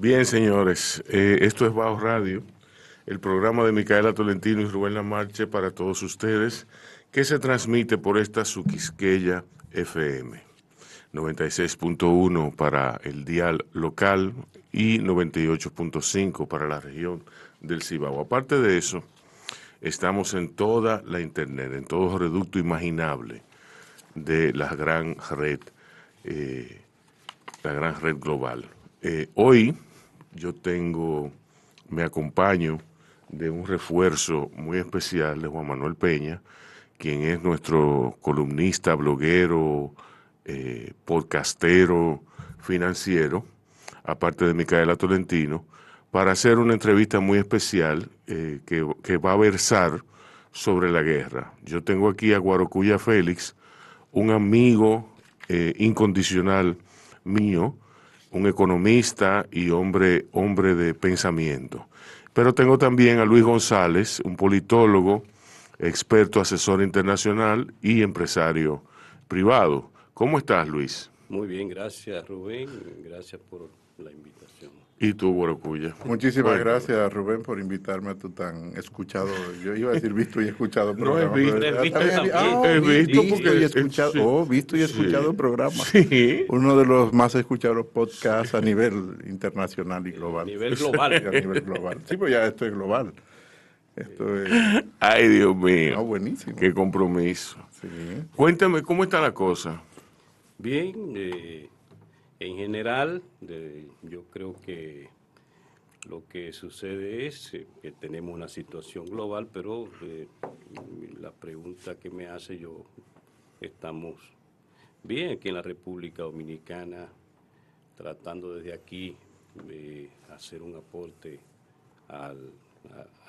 Bien, señores, eh, esto es Bajo Radio, el programa de Micaela Tolentino y Rubén Lamarche para todos ustedes, que se transmite por esta Suquisqueya FM. 96.1 para el dial local y 98.5 para la región del Cibao. Aparte de eso, estamos en toda la Internet, en todo reducto imaginable de la gran red, eh, la gran red global. Eh, hoy yo tengo, me acompaño de un refuerzo muy especial de Juan Manuel Peña, quien es nuestro columnista, bloguero, eh, podcastero, financiero, aparte de Micaela Tolentino, para hacer una entrevista muy especial eh, que, va a versar sobre la guerra. Yo tengo aquí a Guarocuya Félix, un amigo eh, incondicional mío, un economista y hombre, hombre de pensamiento. Pero tengo también a Luis González, un politólogo, experto, asesor internacional y empresario privado. ¿Cómo estás, Luis? Muy bien, gracias, Rubén. Gracias por la invitación. Y tú, Borocuya. Muchísimas gracias, Rubén, por invitarme a tu tan escuchado. Yo iba a decir visto y escuchado programa. No, he visto, he visto, ah, he visto porque he escuchado, oh, visto y escuchado programa. Sí. Uno de los más escuchados podcasts a nivel internacional y global. A nivel global. a nivel global. Sí, pues ya esto es global. Esto es... Ay, Dios mío. Ah, buenísimo. Qué compromiso. Sí. Cuéntame, ¿cómo está la cosa? Bien, eh, en general, yo creo que lo que sucede es eh, que tenemos una situación global, pero eh, la pregunta que me hace yo, estamos bien aquí en la República Dominicana, tratando desde aquí de hacer un aporte al,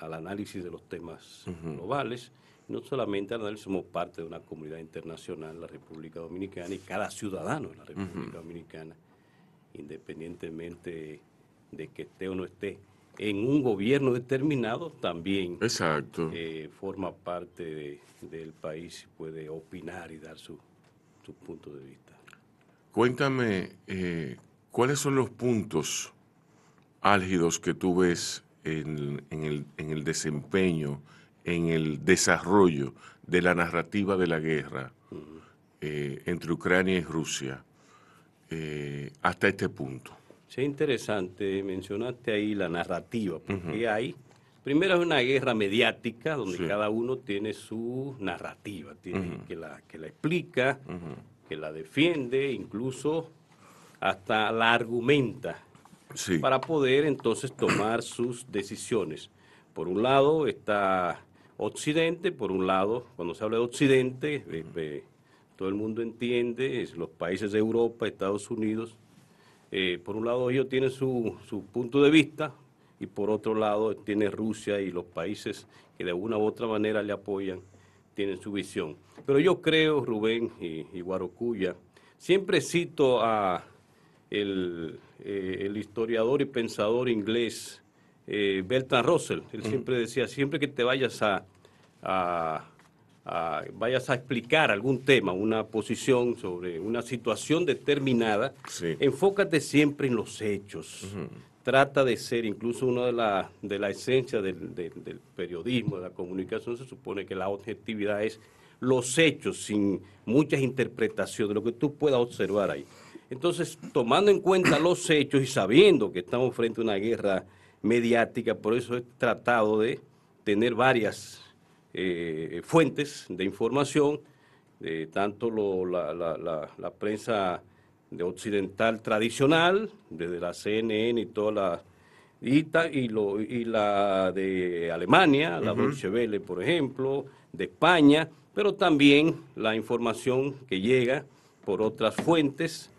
análisis de los temas globales. No solamente al análisis, somos parte de una comunidad internacional, la República Dominicana, y cada ciudadano de la República Dominicana independientemente de que esté o no esté en un gobierno determinado, también Exacto. Eh, forma parte del país y puede opinar y dar su, punto de vista. Cuéntame, eh, ¿cuáles son los puntos álgidos que tú ves en, el, en el desempeño, en el desarrollo de la narrativa de la guerra eh, entre Ucrania y Rusia? Eh, hasta este punto. Sí, interesante. Mencionaste ahí la narrativa, porque hay, primero es una guerra mediática donde cada uno tiene su narrativa, tiene que, la, que la explica, que la defiende, incluso hasta la argumenta, para poder entonces tomar sus decisiones. Por un lado está Occidente, por un lado, cuando se habla de Occidente, todo el mundo entiende, es los países de Europa, Estados Unidos, eh, por un lado ellos tienen su, su, punto de vista y por otro lado tiene Rusia y los países que de una u otra manera le apoyan, tienen su visión. Pero yo creo, Rubén y, Guarocuya, siempre cito a el, eh, historiador y pensador inglés eh, Bertrand Russell, él siempre decía, siempre que te vayas a vayas a explicar algún tema, una posición sobre una situación determinada, enfócate siempre en los hechos. Trata de ser, incluso una de la, de la esencia del, del, periodismo, de la comunicación, se supone que la objetividad es los hechos, sin muchas interpretaciones, lo que tú puedas observar ahí. Entonces, tomando en cuenta los hechos y sabiendo que estamos frente a una guerra mediática, por eso he tratado de tener varias eh, fuentes de información, tanto la, prensa de occidental tradicional, desde la CNN y toda la... Y, lo, y la de Alemania, la Deutsche Welle, por ejemplo, de España, pero también la información que llega por otras fuentes,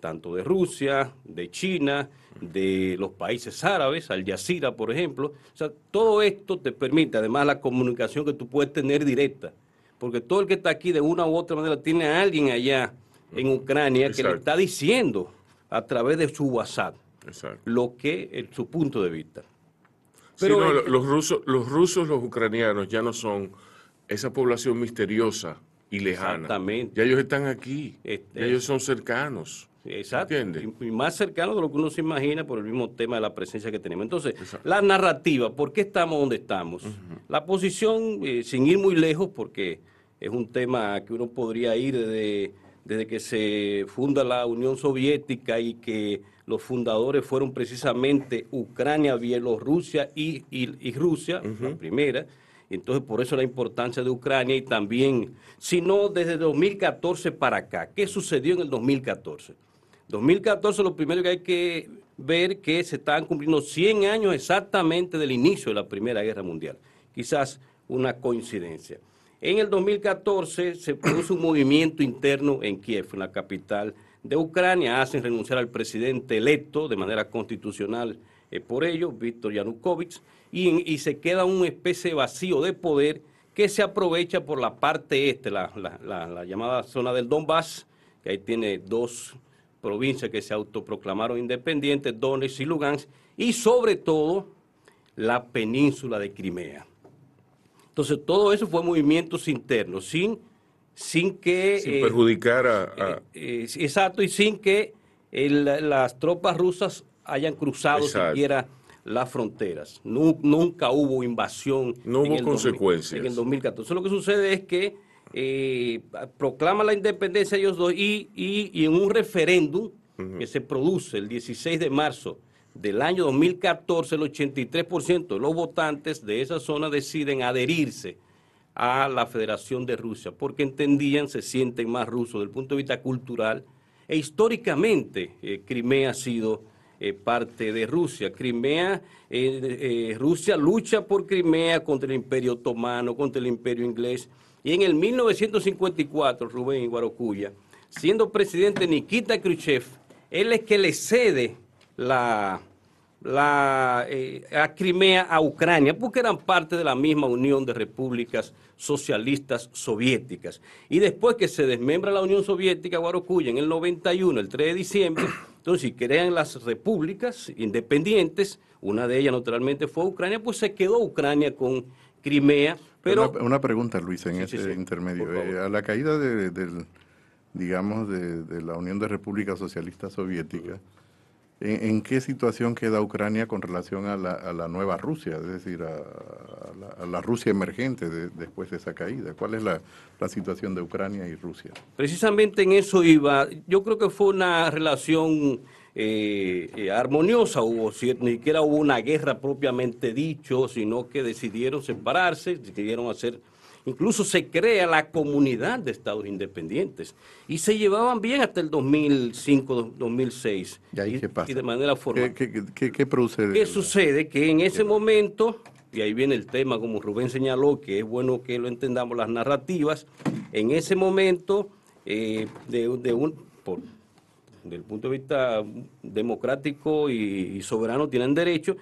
tanto de Rusia, de China, de los países árabes, Al Jazeera, por ejemplo. O sea, todo esto te permite, además, la comunicación que tú puedes tener directa, porque todo el que está aquí de una u otra manera tiene a alguien allá en Ucrania que le está diciendo a través de su WhatsApp lo que es su punto de vista. Pero los rusos, los rusos, los ucranianos ya no son esa población misteriosa y lejana. Exactamente. Ya ellos están aquí, ya este ellos son cercanos. Exacto. Y, más cercano de lo que uno se imagina por el mismo tema de la presencia que tenemos. Entonces, la narrativa, ¿por qué estamos donde estamos? La posición, eh, sin ir muy lejos, porque es un tema que uno podría ir desde, desde que se funda la Unión Soviética y que los fundadores fueron precisamente Ucrania, Bielorrusia y, y, Rusia, la primera. Entonces, por eso la importancia de Ucrania y también, si no desde 2014 para acá, ¿qué sucedió en el 2014? 2014 lo primero que hay que ver que se estaban cumpliendo 100 años exactamente del inicio de la Primera Guerra Mundial. Quizás una coincidencia. En el 2014 se produce un movimiento interno en Kiev, en la capital de Ucrania. Hacen renunciar al presidente electo de manera constitucional eh, por ello, Víctor Yanukovych, y, se queda una especie de vacío de poder que se aprovecha por la parte este, la, la llamada zona del Donbass, que ahí tiene dos provincias que se autoproclamaron independientes, Donetsk y Lugansk, y sobre todo la península de Crimea. Entonces, todo eso fue movimientos internos, sin, sin que... Sin perjudicar a... Eh, eh, exacto, y sin que las tropas rusas hayan cruzado siquiera las fronteras. nunca hubo invasión. No hubo consecuencias. en el 2014. Lo que sucede es que eh, proclama la independencia ellos dos y, y, en un referéndum que se produce el 16 de marzo del año 2014, el 83% de los votantes de esa zona deciden adherirse a la Federación de Rusia, porque entendían, se sienten más rusos desde el punto de vista cultural, e históricamente eh, Crimea ha sido eh, parte de Rusia. Crimea, Rusia lucha por Crimea contra el Imperio Otomano, contra el Imperio Inglés, y en el 1954, Rubén Guarocuya, siendo presidente Nikita Khrushchev, él es que le cede la, la eh, a Crimea a Ucrania, porque eran parte de la misma Unión de Repúblicas Socialistas Soviéticas. Y después que se desmembra la Unión Soviética, Guarocuya, en el 91, el 3 de diciembre, entonces crean las repúblicas independientes, una de ellas naturalmente fue Ucrania, pues se quedó Ucrania con Crimea una, pregunta, Luis, en ese intermedio. Eh, a la caída de, del, digamos, de, la Unión de Repúblicas Socialistas Soviéticas, ¿en, qué situación queda Ucrania con relación a la, nueva Rusia, es decir, a, la, Rusia emergente después de esa caída? ¿Cuál es la, situación de Ucrania y Rusia? Precisamente en eso iba. Yo creo que fue una relación eh, eh, armoniosa, hubo, ni siquiera hubo una guerra propiamente dicho, sino que decidieron separarse, decidieron hacer, incluso se crea la comunidad de estados independientes y se llevaban bien hasta el 2005, 2006. ¿Y ahí qué pasa? Y de manera formal. ¿Qué, qué, qué, procede? ¿Qué sucede? Que en ese momento, y ahí viene el tema, como Rubén señaló, que es bueno que lo entendamos las narrativas, en ese momento eh, de, de un... Por, del punto de vista democrático y, soberano, tienen derecho,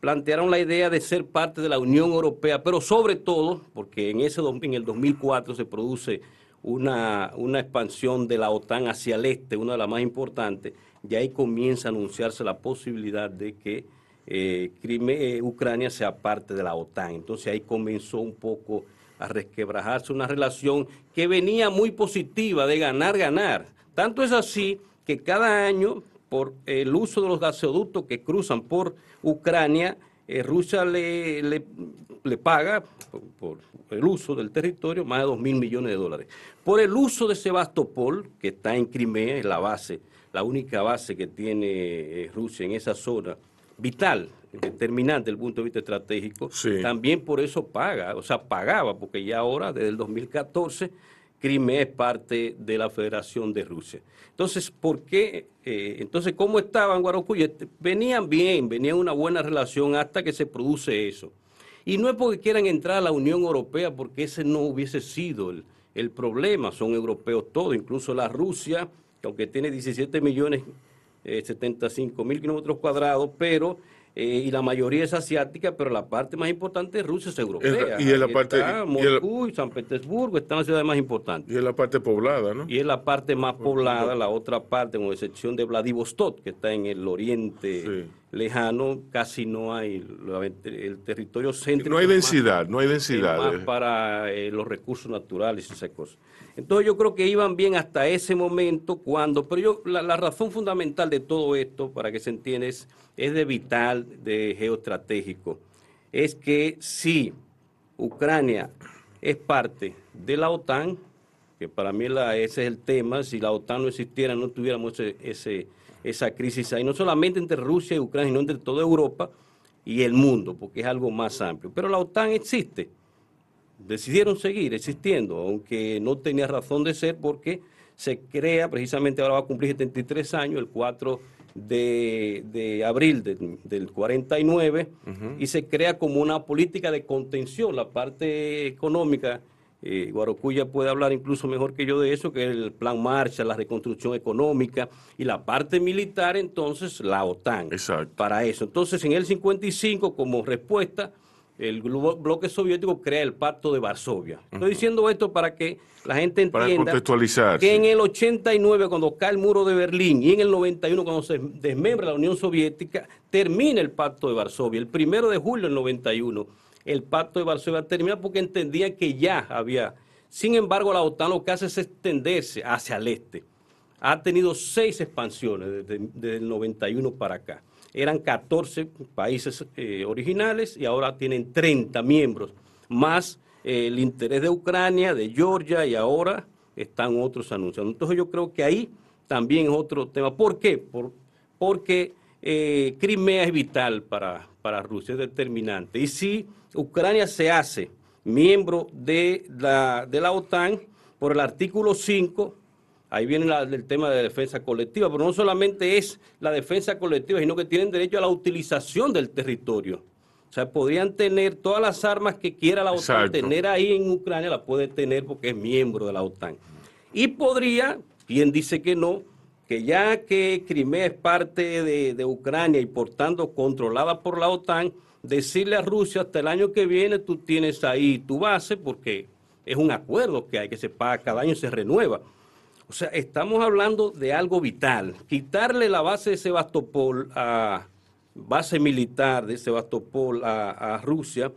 plantearon la idea de ser parte de la Unión Europea, pero sobre todo, porque en, ese, en el 2004 se produce una, una expansión de la OTAN hacia el este, una de las más importantes, y ahí comienza a anunciarse la posibilidad de que eh, eh, Ucrania sea parte de la OTAN. Entonces ahí comenzó un poco a resquebrajarse una relación que venía muy positiva de ganar, ganar. Tanto es así que cada año, por el uso de los gasoductos que cruzan por Ucrania, eh, Rusia le, le, paga por, el uso del territorio más de 2 mil millones de dólares. Por el uso de Sebastopol, que está en Crimea, es la base, la única base que tiene eh, Rusia en esa zona, vital, determinante desde el punto de vista estratégico, también por eso paga, o sea, pagaba, porque ya ahora, desde el 2014, Crimea es parte de la Federación de Rusia. Entonces, ¿por qué? Eh, entonces, ¿cómo estaban Guarocuya? Venían bien, venían una buena relación hasta que se produce eso. Y no es porque quieran entrar a la Unión Europea, porque ese no hubiese sido el, el problema. Son europeos todos, incluso la Rusia, que aunque tiene 17 millones, eh, 75 mil kilómetros cuadrados, pero eh, y la mayoría es asiática, pero la parte más importante de Rusia es europea. y en la parte Moscú y, San Petersburgo están las ciudades más importantes. Y es la parte poblada, ¿no? Y es la parte más poblada, la otra parte, con excepción de Vladivostok, que está en el oriente lejano casi no hay el territorio céntrico. No hay densidad, no hay densidad. Más para eh, los recursos naturales y esas cosas. Entonces yo creo que iban bien hasta ese momento cuando, pero yo la, razón fundamental de todo esto, para que se entienda, es, de vital, de geoestratégico, es que si Ucrania es parte de la OTAN, que para mí la, ese es el tema, si la OTAN no existiera no tuviéramos ese esa crisis ahí, no solamente entre Rusia y Ucrania, sino entre toda Europa y el mundo, porque es algo más amplio. Pero la OTAN existe. Decidieron seguir existiendo, aunque no tenía razón de ser porque se crea, precisamente ahora va a cumplir 73 años, el 4 de, abril del 49, y se crea como una política de contención, la parte económica eh, Guarocuya puede hablar incluso mejor que yo de eso, que el plan Marshall, la reconstrucción económica y la parte militar, entonces la OTAN. Exacto. Para eso. Entonces, en el 55, como respuesta, el bloque soviético crea el Pacto de Varsovia. Estoy diciendo esto para que la gente entienda que en el 89, cuando cae el muro de Berlín, y en el 91, cuando se desmembra la Unión Soviética, termina el Pacto de Varsovia, el primero de julio del 91 el pacto de Varsovia termina porque entendía que ya había. Sin embargo, la OTAN lo que hace es extenderse hacia el este. Ha tenido seis expansiones desde, el 91 para acá. Eran 14 países eh, originales y ahora tienen 30 miembros, más eh, el interés de Ucrania, de Georgia y ahora están otros anuncios. Entonces yo creo que ahí también es otro tema. ¿Por qué? porque eh, Crimea es vital para, para Rusia, es determinante. Y si Ucrania se hace miembro de la, de la OTAN por el artículo 5, ahí viene el tema de defensa colectiva, pero no solamente es la defensa colectiva, sino que tienen derecho a la utilización del territorio. O sea, podrían tener todas las armas que quiera la OTAN tener ahí en Ucrania, la puede tener porque es miembro de la OTAN. Y podría, quien dice que no, que ya que Crimea es parte de, de Ucrania y por tanto controlada por la OTAN, decirle a Rusia hasta el año que viene tú tienes ahí tu base porque es un acuerdo que hay que se paga cada año y se renueva. O sea, estamos hablando de algo vital. Quitarle la base de Sebastopol a base militar de Sebastopol a, Rusia,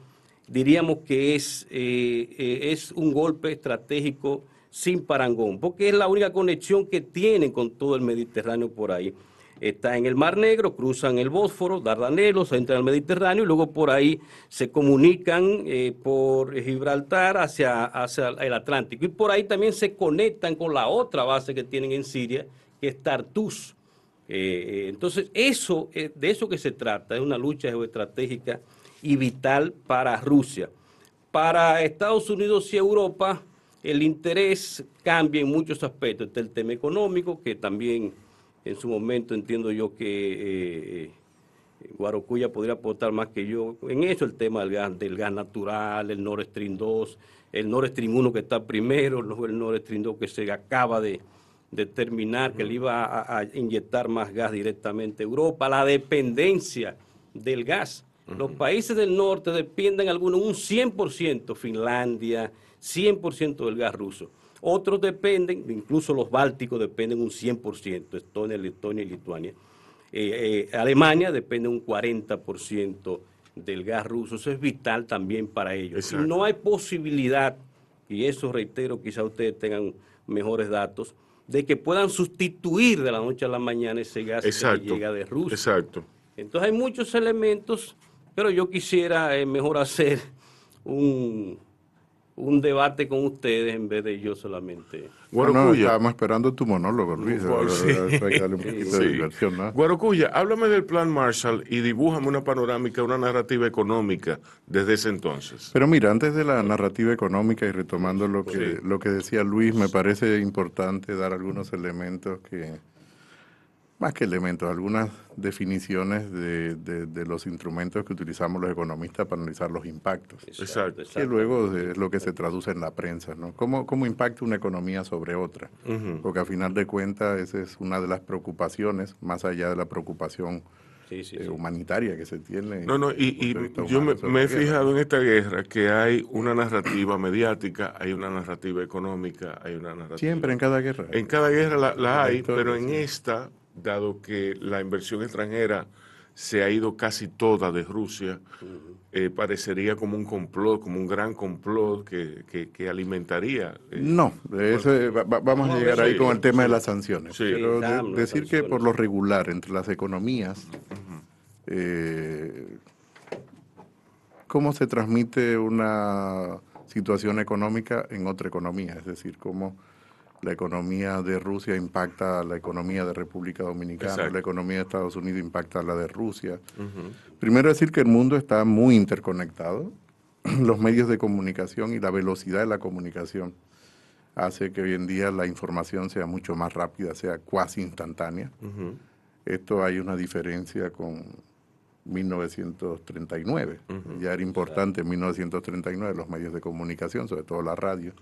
diríamos que es, eh, eh, es un golpe estratégico sin parangón, porque es la única conexión que tienen con todo el Mediterráneo por ahí está en el Mar Negro, cruzan el Bósforo, Dardanelos, entran al Mediterráneo y luego por ahí se comunican eh, por Gibraltar hacia, hacia el Atlántico. Y por ahí también se conectan con la otra base que tienen en Siria, que es Tartus. Eh, eh, entonces, eso, de eso que se trata, es una lucha geoestratégica y vital para Rusia. Para Estados Unidos y Europa, el interés cambia en muchos aspectos. Está el tema económico, que también en su momento entiendo yo que eh, Guarocuya podría aportar más que yo en eso, el tema del gas, del gas natural, el Nord Stream 2, el Nord Stream 1 que está primero, luego el Nord Stream 2 que se acaba de, terminar, que le iba a, inyectar más gas directamente a Europa, la dependencia del gas. Los países del norte dependen algunos un 100%, Finlandia, 100% del gas ruso. Otros dependen, incluso los bálticos dependen un 100%, Estonia, Letonia y Lituania. Eh, eh, Alemania depende un 40% del gas ruso. Eso es vital también para ellos. No hay posibilidad, y eso reitero, quizá ustedes tengan mejores datos, de que puedan sustituir de la noche a la mañana ese gas que llega de Rusia. Exacto. Entonces hay muchos elementos, pero yo quisiera eh, mejor hacer un, un debate con ustedes en vez de yo solamente. Guarocuya. estábamos esperando tu monólogo, Luis. Guarocuya, háblame del plan Marshall y dibújame una panorámica, una narrativa económica desde ese entonces. Pero mira, antes de la narrativa económica y retomando lo que, lo que decía Luis, me parece importante dar algunos elementos que, más que elementos, algunas definiciones de, de, los instrumentos que utilizamos los economistas para analizar los impactos. Exacto. Que luego es lo que se traduce en la prensa, ¿no? ¿Cómo, cómo impacta una economía sobre otra? Porque a final de cuentas esa es una de las preocupaciones, más allá de la preocupación eh, humanitaria que se tiene. No, no, y, yo me, he fijado en esta guerra que hay una narrativa mediática, hay una narrativa económica, hay una narrativa... Siempre en cada guerra. En cada guerra la, hay, pero en esta dado que la inversión extranjera se ha ido casi toda de Rusia, eh, parecería como un complot, como un gran complot que, alimentaría. Eh, no, vamos a llegar ahí con el tema de las sanciones. Pero decir que por lo regular entre las economías, eh, ¿cómo se transmite una situación económica en otra economía? Es decir, cómo la economía de Rusia impacta a la economía de República Dominicana, la economía de Estados Unidos impacta a la de Rusia. Primero decir que el mundo está muy interconectado, los medios de comunicación y la velocidad de la comunicación hace que hoy en día la información sea mucho más rápida, sea cuasi instantánea. Esto hay una diferencia con 1939. Ya era importante en 1939 los medios de comunicación, sobre todo la radio.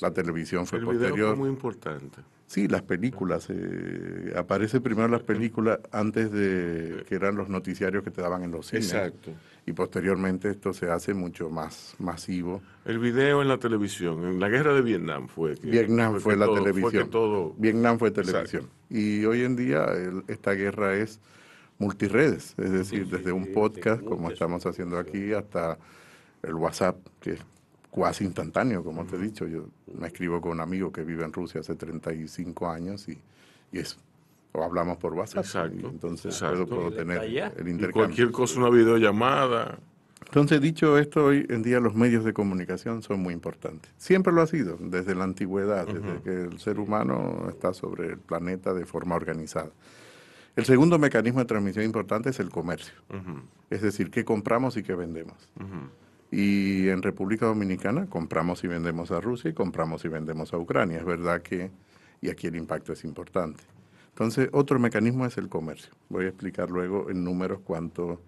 La televisión fue el posterior. Video fue muy importante. Sí, las películas. Eh, aparece primero las películas antes de que eran los noticiarios que te daban en los cines. Exacto. Y posteriormente esto se hace mucho más masivo. El video en la televisión, en la guerra de Vietnam fue. Vietnam fue, la televisión. todo... Vietnam fue televisión. Y hoy en día esta guerra es multiredes, es decir, desde un podcast como estamos haciendo aquí hasta el WhatsApp, que cuasi instantáneo, como te he dicho. Yo me escribo con un amigo que vive en Rusia hace 35 años y, y es o hablamos por WhatsApp. Exacto. entonces Puedo, tener el intercambio. cualquier cosa, una videollamada. Entonces, dicho esto, hoy en día los medios de comunicación son muy importantes. Siempre lo ha sido, desde la antigüedad, desde que el ser humano está sobre el planeta de forma organizada. El segundo mecanismo de transmisión importante es el comercio. Es decir, qué compramos y qué vendemos. Y en República Dominicana compramos y vendemos a Rusia y compramos y vendemos a Ucrania. Es verdad que, y aquí el impacto es importante. Entonces, otro mecanismo es el comercio. Voy a explicar luego en números cuánto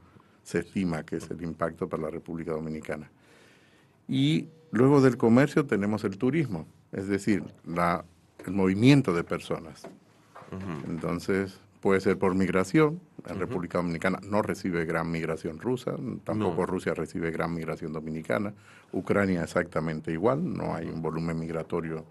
se estima que es el impacto para la República Dominicana. Y luego del comercio tenemos el turismo, es decir, la, el movimiento de personas. Entonces, puede ser por migración. En República Dominicana no recibe gran migración rusa, tampoco Rusia recibe gran migración dominicana. Ucrania exactamente igual, no hay un volumen migratorio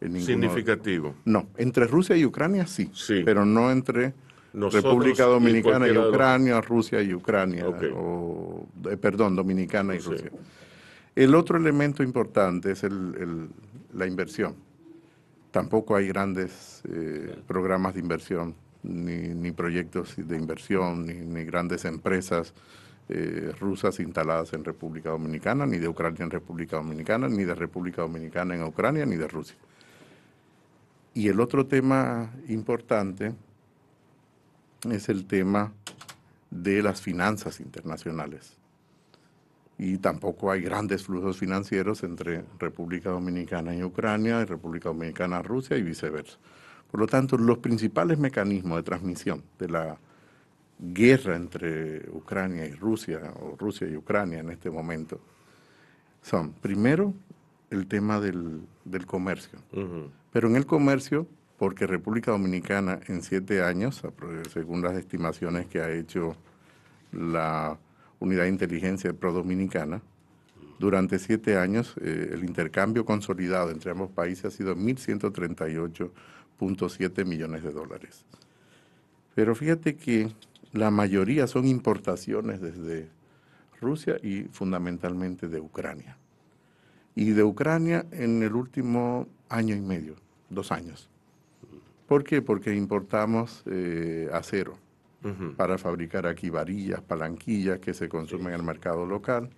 en significativo. No, entre Rusia y Ucrania sí, pero no entre República Dominicana y, Ucrania, Rusia y Ucrania, o, eh, perdón, Dominicana y Rusia. El otro elemento importante es la inversión. Tampoco hay grandes eh, programas de inversión ni, proyectos de inversión, ni, grandes empresas eh, rusas instaladas en República Dominicana, ni de Ucrania en República Dominicana, ni de República Dominicana en Ucrania, ni de Rusia. Y el otro tema importante es el tema de las finanzas internacionales. Y tampoco hay grandes flujos financieros entre República Dominicana y Ucrania, República Dominicana Rusia y viceversa. Por lo tanto, los principales mecanismos de transmisión de la guerra entre Ucrania y Rusia, o Rusia y Ucrania en este momento, son, primero, el tema del, comercio. Pero en el comercio, porque República Dominicana en siete años, según las estimaciones que ha hecho la Unidad de Inteligencia Pro-Dominicana, durante siete años eh, el intercambio consolidado entre ambos países ha sido 1.138 siete millones de dólares. Pero fíjate que la mayoría son importaciones desde Rusia y fundamentalmente de Ucrania. Y de Ucrania en el último año y medio, dos años. ¿Por qué? Porque importamos eh, acero para fabricar aquí varillas, palanquillas que se consumen en el mercado local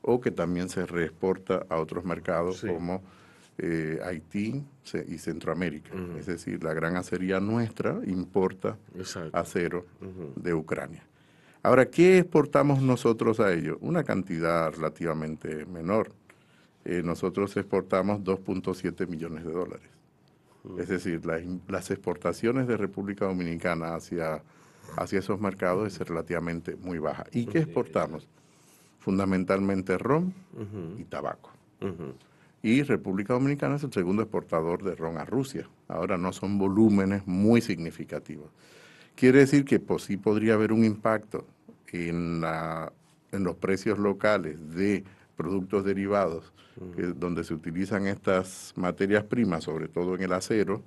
o que también se reexporta a otros mercados como eh, Haití y Centroamérica. Es decir, la gran acería nuestra importa acero de Ucrania. Ahora, ¿qué exportamos nosotros a ellos? Una cantidad relativamente menor. Eh, nosotros exportamos 2.7 millones de dólares. Es decir, las exportaciones de República Dominicana hacia, hacia esos mercados es relativamente muy baja. ¿Y qué exportamos? Fundamentalmente ron y tabaco y República Dominicana es el segundo exportador de ron a Rusia. Ahora no son volúmenes muy significativos. Quiere decir que pues, sí podría haber un impacto en, la, en los precios locales de productos derivados, donde se utilizan estas materias primas, sobre todo en el acero,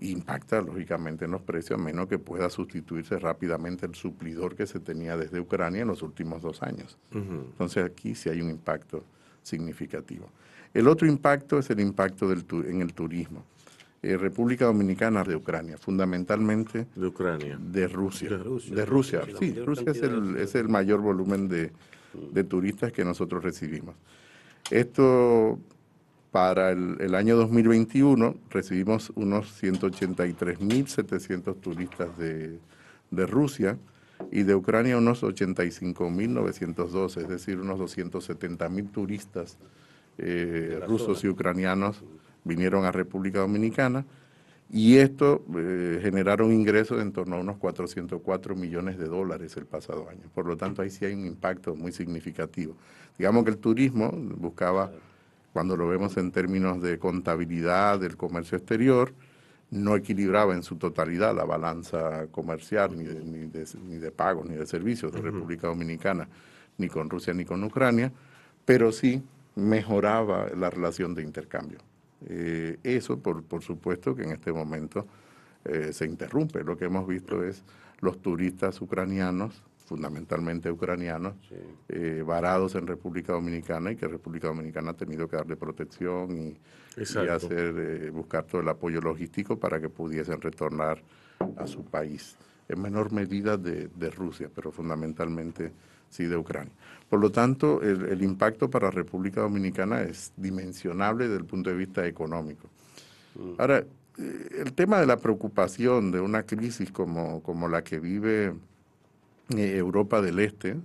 impacta lógicamente en los precios, a menos que pueda sustituirse rápidamente el suplidor que se tenía desde Ucrania en los últimos dos años. Entonces aquí sí hay un impacto significativo. El otro impacto es el impacto del en el turismo. Eh, República Dominicana de Ucrania, fundamentalmente de Ucrania, de Rusia, de Rusia, sí, Rusia es el, es el mayor volumen de, de turistas que nosotros recibimos. Esto para el, año 2021 recibimos unos 183.700 turistas de, Rusia y de Ucrania unos 85.912, es decir, unos 270.000 turistas eh, rusos y ucranianos vinieron a República Dominicana y esto eh, generaron ingresos en torno a unos 404 millones de dólares el pasado año. Por lo tanto, ahí sí hay un impacto muy significativo. Digamos que el turismo buscaba cuando lo vemos en términos de contabilidad del comercio exterior, no equilibraba en su totalidad la balanza comercial, ni de, ni de, ni de pagos, ni de servicios de República Dominicana, ni con Rusia, ni con Ucrania, pero sí mejoraba la relación de intercambio. Eh, eso, por, por, supuesto, que en este momento eh, se interrumpe. Lo que hemos visto es los turistas ucranianos fundamentalmente ucranianos, eh, varados en República Dominicana y que República Dominicana ha tenido que darle protección y, hacer eh, buscar todo el apoyo logístico para que pudiesen retornar a su país, en menor medida de, Rusia, pero fundamentalmente sí de Ucrania. Por lo tanto, el, impacto para República Dominicana es dimensionable desde el punto de vista económico. Mm. Ahora, eh, el tema de la preocupación de una crisis como, como la que vive eh, Europa del Este,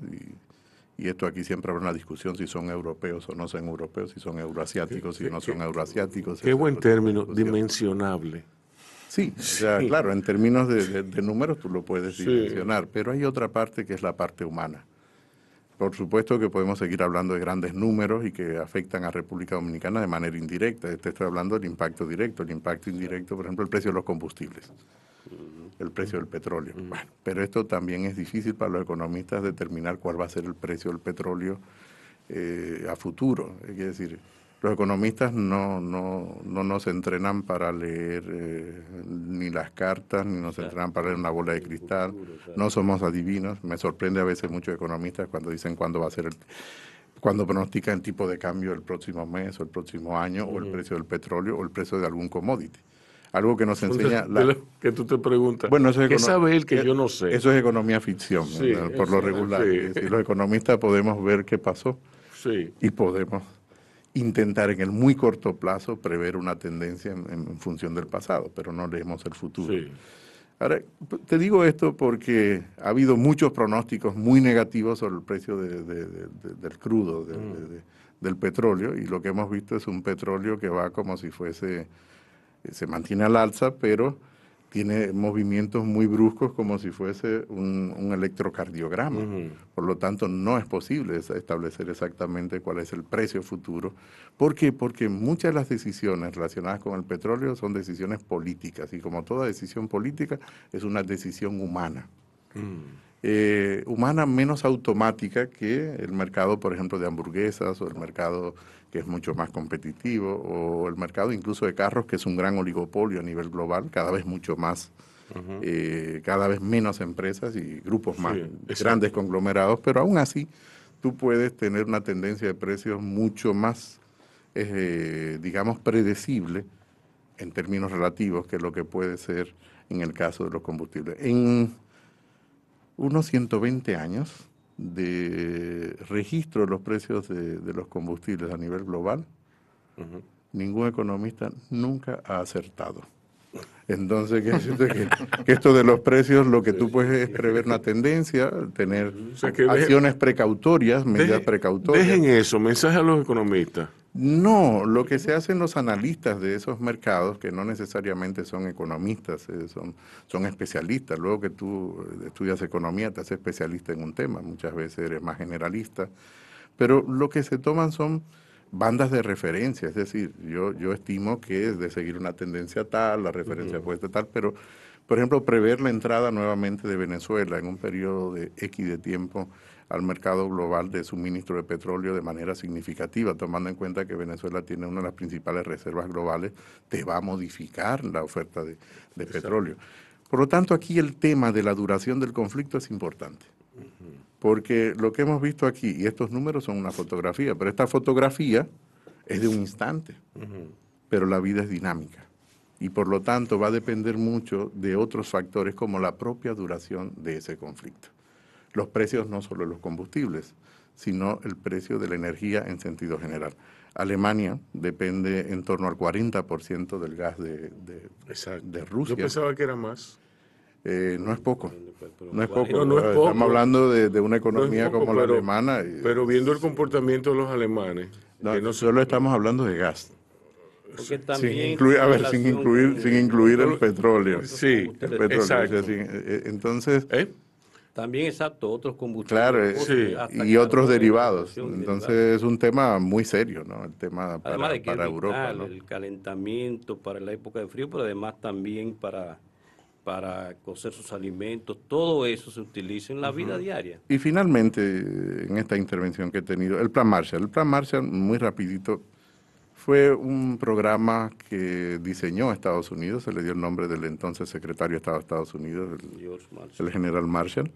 y, esto aquí siempre habrá una discusión si son europeos o no son europeos, si son euroasiáticos, si no son euroasiáticos. Qué buen término, dimensionable. Sí, claro, en términos de, números tú lo puedes dimensionar, pero hay otra parte que es la parte humana. Por supuesto que podemos seguir hablando de grandes números y que afectan a República Dominicana de manera indirecta. Te estoy hablando del impacto directo, el impacto indirecto, por ejemplo, el precio de los combustibles el precio del petróleo. Bueno, pero esto también es difícil para los economistas determinar cuál va a ser el precio del petróleo eh, a futuro. Es decir, los economistas no, no, no nos entrenan para leer eh, ni las cartas, ni nos entrenan para leer una bola de cristal. No somos adivinos. Me sorprende a veces muchos economistas cuando dicen cuándo va a ser el cuando pronostican el tipo de cambio el próximo mes o el próximo año, o el precio del petróleo o el precio de algún commodity algo que nos enseña... La... Que tú te preguntas, bueno, eso es ¿qué sabe él que yo no sé? Eso es economía ficción, por lo regular. Si los economistas podemos ver qué pasó y podemos intentar en el muy corto plazo prever una tendencia en, función del pasado, pero no leemos el futuro. Ahora, te digo esto porque ha habido muchos pronósticos muy negativos sobre el precio del crudo, mm. del petróleo, y lo que hemos visto es un petróleo que va como si fuese eh, se mantiene al alza, pero tiene movimientos muy bruscos como si fuese un, electrocardiograma. Por lo tanto, no es posible establecer exactamente cuál es el precio futuro. ¿Por qué? Porque muchas de las decisiones relacionadas con el petróleo son decisiones políticas y como toda decisión política es una decisión humana. Eh, humana menos automática que el mercado, por ejemplo, de hamburguesas o el mercado que es mucho más competitivo, o el mercado incluso de carros, que es un gran oligopolio a nivel global, cada vez mucho más, eh, cada vez menos empresas y grupos más grandes conglomerados, pero aún así tú puedes tener una tendencia de precios mucho más, eh, digamos, predecible en términos relativos que lo que puede ser en el caso de los combustibles. En unos 120 años, de registro de los precios de, los combustibles a nivel global, ningún economista nunca ha acertado. Entonces, que, que, esto de los precios, lo que tú puedes es prever una tendencia, tener acciones precautorias, medidas precautorias. Dejen eso, mensaje a los economistas. No, lo que se hacen los analistas de esos mercados, que no necesariamente son economistas, eh, son, son especialistas. Luego que tú eh, estudias economía, te haces especialista en un tema, muchas veces eres más generalista. Pero lo que se toman son bandas de referencia, es decir, yo, yo estimo que es de seguir una tendencia tal, la referencia puede ser tal, pero Por ejemplo, prever la entrada nuevamente de Venezuela en un periodo de X de tiempo al mercado global de suministro de petróleo de manera significativa, tomando en cuenta que Venezuela tiene una de las principales reservas globales, te va a modificar la oferta de, petróleo. Por lo tanto, aquí el tema de la duración del conflicto es importante. Porque lo que hemos visto aquí, y estos números son una fotografía, pero esta fotografía es de un instante, pero la vida es dinámica. Y por lo tanto va a depender mucho de otros factores como la propia duración de ese conflicto. Los precios no solo de los combustibles, sino el precio de la energía en sentido general. Alemania depende en torno al 40% del gas de, de, Rusia. Yo pensaba que era más. Eh, no es poco. No es poco. Estamos hablando de, una economía como la alemana. pero viendo el comportamiento de los alemanes. No, solo estamos hablando de gas. sin incluir, a ver, sin incluir, sin incluir el petróleo. Sí, el petróleo. Exacto. Eh, entonces. ¿Eh? También, exacto, otros combustibles. Claro, sí. y otros derivados. Entonces es un tema muy serio, ¿no? El tema para, Europa. El calentamiento para la época de frío, pero además también para para cocer sus alimentos, todo eso se utiliza en la vida diaria. Y finalmente, en esta intervención que he tenido, el Plan Marshall. El Plan Marshall, muy rapidito, fue un programa que diseñó Estados Unidos, se le dio el nombre del entonces secretario de Estado de Estados Unidos, el, el general Marshall,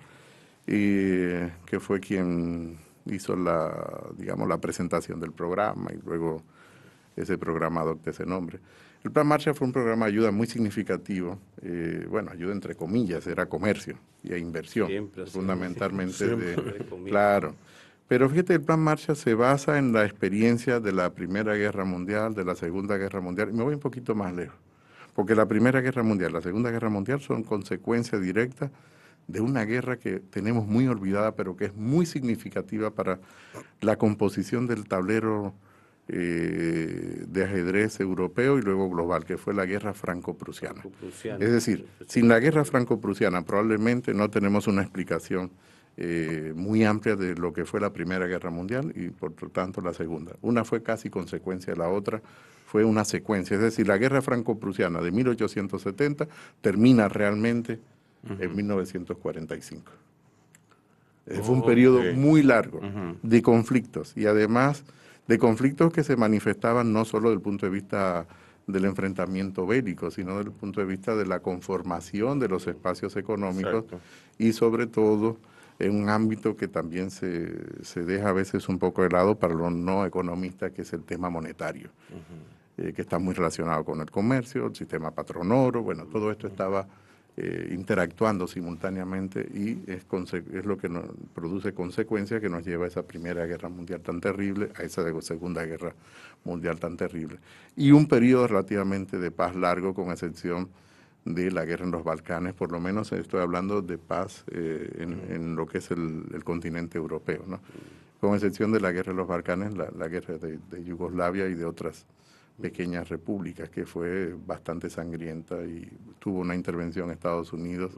y que fue quien hizo la, digamos, la presentación del programa y luego ese programa adopta ese nombre. El Plan Marshall fue un programa de ayuda muy significativo, eh, bueno, ayuda entre comillas, era comercio y inversión, fundamentalmente de, claro. Pero fíjate, el Plan Marshall se basa en la experiencia de la Primera Guerra Mundial, de la Segunda Guerra Mundial, y me voy un poquito más lejos, porque la Primera Guerra Mundial, la Segunda Guerra Mundial son consecuencias directas de una guerra que tenemos muy olvidada, pero que es muy significativa para la composición del tablero eh, de ajedrez europeo y luego global, que fue la guerra franco-prusiana. es decir, sin la guerra franco-prusiana probablemente no tenemos una explicación eh, muy amplia de lo que fue la Primera Guerra Mundial y por lo tanto la Segunda. Una fue casi consecuencia de la otra, fue una secuencia. Es decir, la Guerra Franco-Prusiana de 1870 termina realmente en 1945. fue un periodo muy largo de conflictos y además de conflictos que se manifestaban no solo desde el punto de vista del enfrentamiento bélico, sino desde el punto de vista de la conformación de los espacios económicos y sobre todo en un ámbito que también se, se, deja a veces un poco de lado para los no economistas, que es el tema monetario, eh, que está muy relacionado con el comercio, el sistema patronoro, bueno, todo esto estaba eh, interactuando simultáneamente y es, es lo que nos produce consecuencias que nos lleva a esa Primera Guerra Mundial tan terrible, a esa Segunda Guerra Mundial tan terrible. Y un periodo relativamente de paz largo, con excepción de la guerra en los Balcanes, por lo menos estoy hablando de paz eh, en, lo que es el, continente europeo, ¿no? con excepción de la guerra en los Balcanes, la, guerra de, de Yugoslavia y de otras pequeñas repúblicas, que fue bastante sangrienta y tuvo una intervención en Estados Unidos,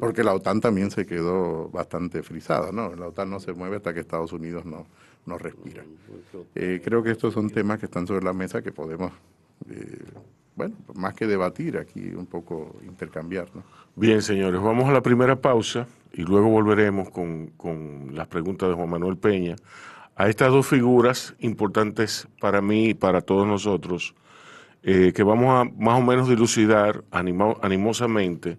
porque la OTAN también se quedó bastante frisada, ¿no? La OTAN no se mueve hasta que Estados Unidos no, no respira. Eh, creo que estos son temas que están sobre la mesa que podemos, eh, bueno, más que debatir aquí, un poco intercambiar, ¿no? Bien, señores, vamos a la primera pausa y luego volveremos con, con las preguntas de Juan Manuel Peña a estas dos figuras importantes para mí y para todos nosotros, eh, que vamos a más o menos dilucidar animosamente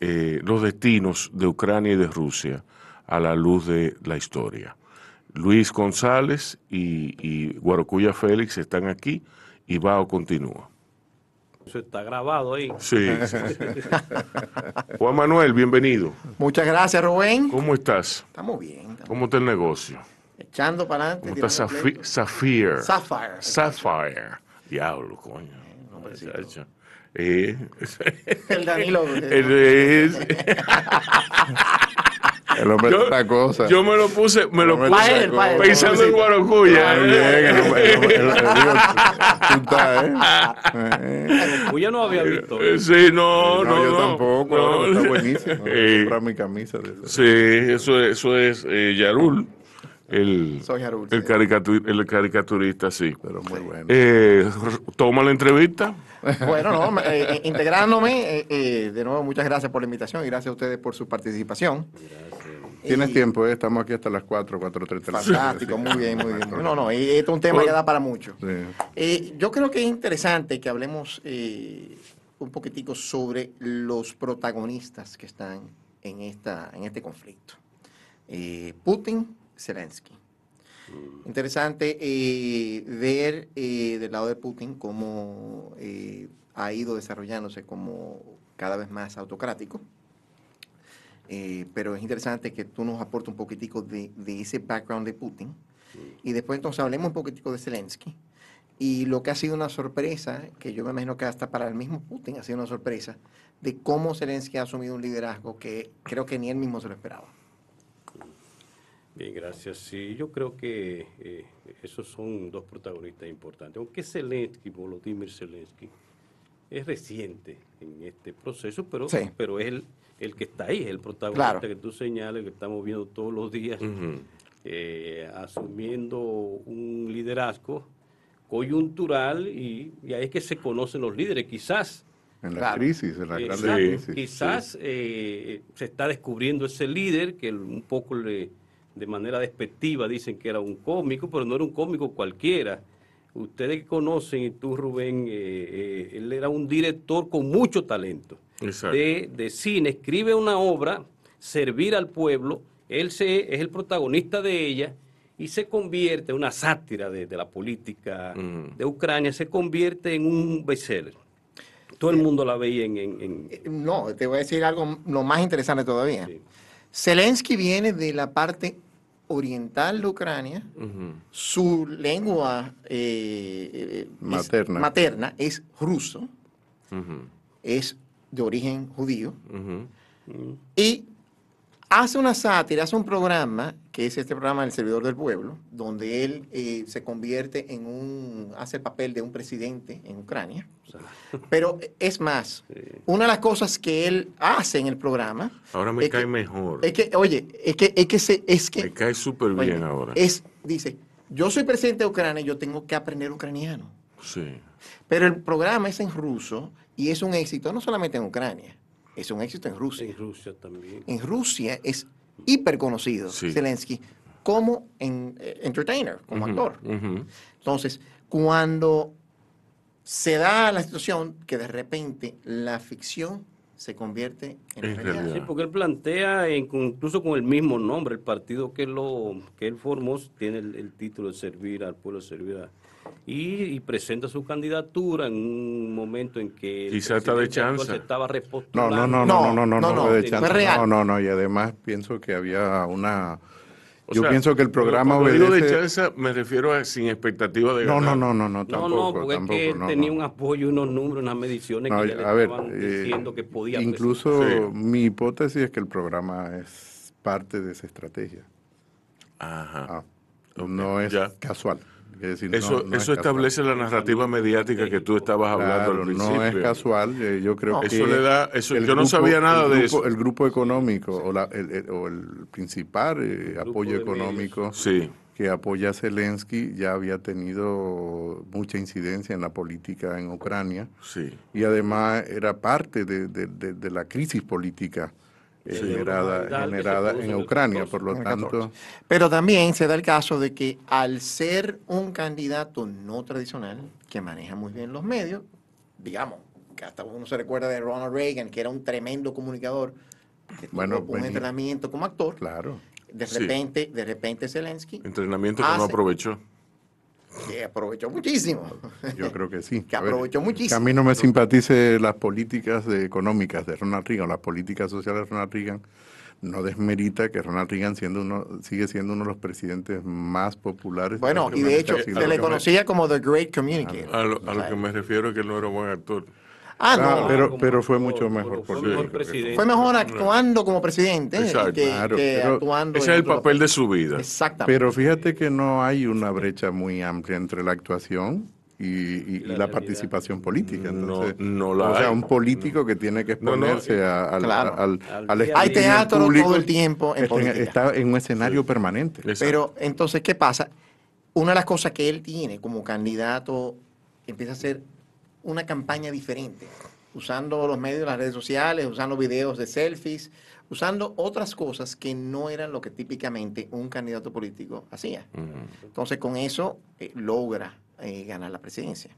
eh, los destinos de Ucrania y de Rusia a la luz de la historia. Luis González y, y Guarocuya Félix están aquí y Bao continúa. Eso está grabado ahí. Sí. Juan Manuel, bienvenido. Muchas gracias, Rubén. ¿Cómo estás? Estamos bien. ¿Cómo está el negocio? echando para adelante. ¿Cómo está Sapphire? Sapphire. Sapphire. Diablo, coño. Eh, el Danilo. El, el hombre yo, otra cosa. Yo me lo puse, me lo puse pensando en Guarocuya. Guarocuya no había visto. Sí, no, no. yo tampoco. No. Está buenísimo. Eh, comprar mi camisa de eso. Sí, eso, eso es eh, Yarul. El, el, caricaturista, sí. Pero muy bueno. Eh, toma la entrevista. Bueno, no, eh, eh, integrándome, eh, de nuevo muchas gracias por la invitación y gracias a ustedes por su participación. Tienes tiempo, estamos aquí hasta las 4, 4.30. Fantástico, muy bien, muy bien. No, no, esto es un tema que da para mucho. yo creo que es interesante que hablemos un poquitico sobre los protagonistas que están en, esta, en este conflicto. Putin, Zelensky. Interesante eh, ver eh, del lado de Putin cómo eh, ha ido desarrollándose como cada vez más autocrático. Pero es interesante que tú nos aportes un poquitico de, ese background de Putin. Y después entonces hablemos un poquitico de Zelensky. Y lo que ha sido una sorpresa, que yo me imagino que hasta para el mismo Putin ha sido una sorpresa, de cómo Zelensky ha asumido un liderazgo que creo que ni él mismo se lo esperaba. Bien, gracias. Sí, yo creo que eh, esos son dos protagonistas importantes. Aunque Zelensky, Volodymyr Zelensky, es reciente en este proceso, pero, pero es el, que está ahí, el protagonista que tú señales, que estamos viendo todos los días, eh, asumiendo un liderazgo coyuntural y, ahí es que se conocen los líderes. Quizás. En la crisis, en la crisis. Quizás eh, se está descubriendo ese líder que un poco le, de manera despectiva dicen que era un cómico, pero no era un cómico cualquiera. Ustedes conocen, y tú Rubén, eh, eh, él era un director con mucho talento de, de, cine, escribe una obra, Servir al Pueblo, él se, es el protagonista de ella y se convierte, una sátira de, la política mm. de Ucrania, se convierte en un bestseller. Todo el mundo la veía en, en, No, te voy a decir algo lo más interesante todavía. Zelensky viene de la parte oriental de Ucrania, su lengua eh, materna. Es, ruso, es de origen judío, y hace una sátira, hace un programa, que es este programa El Servidor del Pueblo, donde él eh, se convierte en un, hace el papel de un presidente en Ucrania. Pero es más, una de las cosas que él hace en el programa... Ahora me cae mejor. Es que, oye, es que... Es que, se, es que me cae súper bien ahora. Es, dice, yo soy presidente de Ucrania, yo tengo que aprender ucraniano. Sí. Pero el programa es en ruso y es un éxito no solamente en Ucrania, es un éxito en Rusia. En Rusia también. En Rusia es hiper conocido Zelensky como en, eh, entertainer, como actor. Entonces, cuando se da la situación que de repente la ficción se convierte en, realidad. Sí, porque él plantea, incluso con el mismo nombre, el partido que, lo, que él formó tiene el, título de servir al pueblo, servir a, y, presenta su candidatura en un momento en que quizá está de chance estaba. No, no, no, no, no, no, no, no, de chance. no, no, no, y además pienso que había una yo pienso que el programa obedece... de chance me refiero a sin expectativa de ganar. No, no, no, no, tampoco. No, no, porque es que él tenía un apoyo, unos números, unas mediciones que le a ver, eh, diciendo que podía Incluso mi hipótesis es que el programa es parte de esa estrategia. Ajá. Ah, no es casual eso eso establece la narrativa mediática que tú estabas hablando al principio. No es casual, eh, yo creo que eso le da, eso, yo no sabía nada de eso. El grupo económico o, la, el, o el, principal eh, apoyo económico que apoya a Zelensky ya había tenido mucha incidencia en la política en Ucrania sí. y además era parte de, de la crisis política generada, generada en Ucrania, por lo tanto. Pero también se da el caso de que al ser un candidato no tradicional, que maneja muy bien los medios, digamos, que hasta uno se recuerda de Ronald Reagan, que era un tremendo comunicador, que bueno, tuvo un entrenamiento como actor. Claro. De repente, de repente Zelensky. Entrenamiento que no aprovechó. Que aprovechó muchísimo. Yo creo que sí. que aprovechó muchísimo. Que a mí no me simpatice las políticas económicas de Ronald Reagan, las políticas sociales de Ronald Reagan, no desmerita que Ronald Reagan siendo uno, sigue siendo uno de los presidentes más populares. Bueno, y de hecho se le conocía como The Great Communicator. A lo, a lo que me refiero es que él no era buen actor. Ah, no, pero, pero fue mucho mejor. Fue mejor, fue mejor actuando como presidente que, actuando. Ese es el papel de su vida. Exactamente. Pero fíjate que no hay una brecha muy amplia entre la actuación y, la, participación política. Entonces, no, no o sea, un político que tiene que exponerse al, al, al, Hay teatro todo el tiempo en Está en un escenario permanente. Pero entonces, ¿qué pasa? Una de las cosas que él tiene como candidato empieza a ser una campaña diferente, usando los medios de las redes sociales, usando videos de selfies, usando otras cosas que no eran lo que típicamente un candidato político hacía. Entonces, con eso eh, logra eh, ganar la presidencia.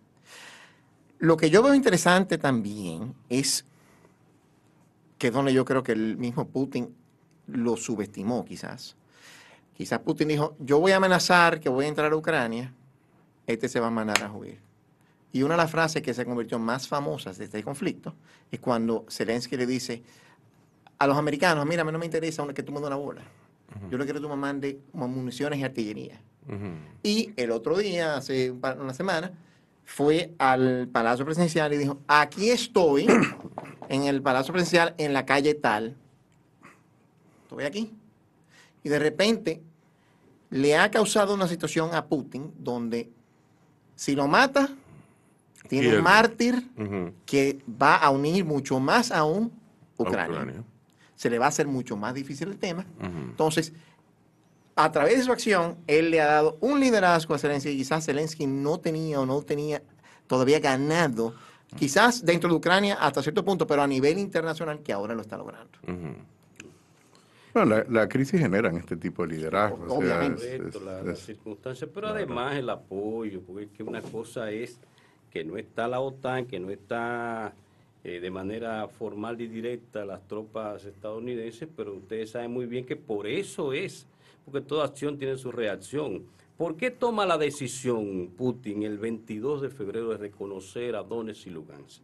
Lo que yo veo interesante también es que es donde yo creo que el mismo Putin lo subestimó quizás. Quizás Putin dijo, yo voy a amenazar que voy a entrar a Ucrania, este se va a mandar a huir. Y una de las frases que se convirtió más famosas de este conflicto es cuando Zelensky le dice, a los americanos, mira, a mí no me interesa que tú mandes una bola. Yo no quiero que tú me mandes municiones y artillería. Y el otro día, hace una semana, fue al Palacio Presidencial y dijo, aquí estoy, en el Palacio Presidencial, en la calle tal. Estoy aquí. Y de repente le ha causado una situación a Putin donde si lo mata, tiene un mártir que va a unir mucho más aún Ucrania se le va a hacer mucho más difícil el tema. Entonces, a través de su acción, él le ha dado un liderazgo a Zelensky. Quizás Zelensky no tenía o no tenía todavía ganado, quizás dentro de Ucrania hasta cierto punto, pero a nivel internacional que ahora lo está logrando. Bueno, la, crisis genera este tipo de liderazgo. Obviamente. las circunstancias, pero además el apoyo, porque es que una cosa es que no está la OTAN, que no está eh, de manera formal y directa las tropas estadounidenses, pero ustedes saben muy bien que por eso es, porque toda acción tiene su reacción. ¿Por qué toma la decisión Putin el 22 de febrero de reconocer a Donetsk y Lugansk?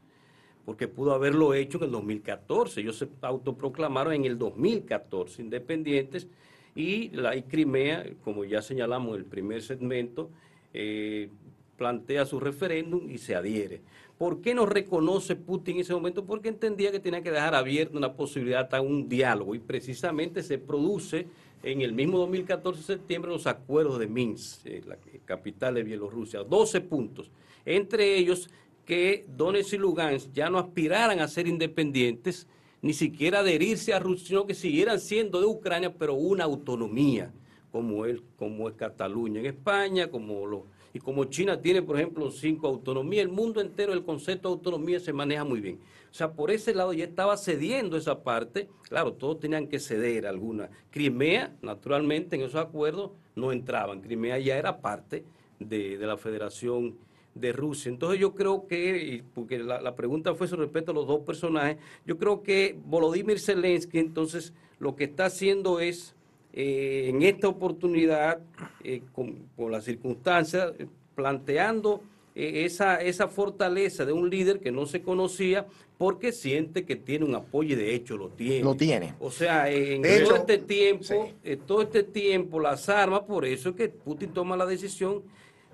Porque pudo haberlo hecho en el 2014. Ellos se autoproclamaron en el 2014 independientes y la y Crimea, como ya señalamos en el primer segmento, eh, plantea su referéndum y se adhiere. ¿Por qué no reconoce Putin en ese momento? Porque entendía que tenía que dejar abierta una posibilidad a un diálogo y precisamente se produce en el mismo 2014 de septiembre los acuerdos de Minsk, eh, la capital de Bielorrusia, 12 puntos, entre ellos que Donetsk y Lugansk ya no aspiraran a ser independientes, ni siquiera adherirse a Rusia, sino que siguieran siendo de Ucrania, pero una autonomía, como, él, como es Cataluña en España, como los y como China tiene, por ejemplo, cinco autonomías, el mundo entero el concepto de autonomía se maneja muy bien. O sea, por ese lado ya estaba cediendo esa parte. Claro, todos tenían que ceder alguna. Crimea, naturalmente, en esos acuerdos no entraban. Crimea ya era parte de, la Federación de Rusia. Entonces yo creo que, porque la, la, pregunta fue sobre respecto a los dos personajes, yo creo que Volodymyr Zelensky entonces lo que está haciendo es eh, en esta oportunidad, eh, con, las circunstancias, planteando eh, esa, esa fortaleza de un líder que no se conocía porque siente que tiene un apoyo y de hecho lo tiene. Lo tiene. O sea, en todo este tiempo, todo este tiempo, las armas, por eso es que Putin toma la decisión,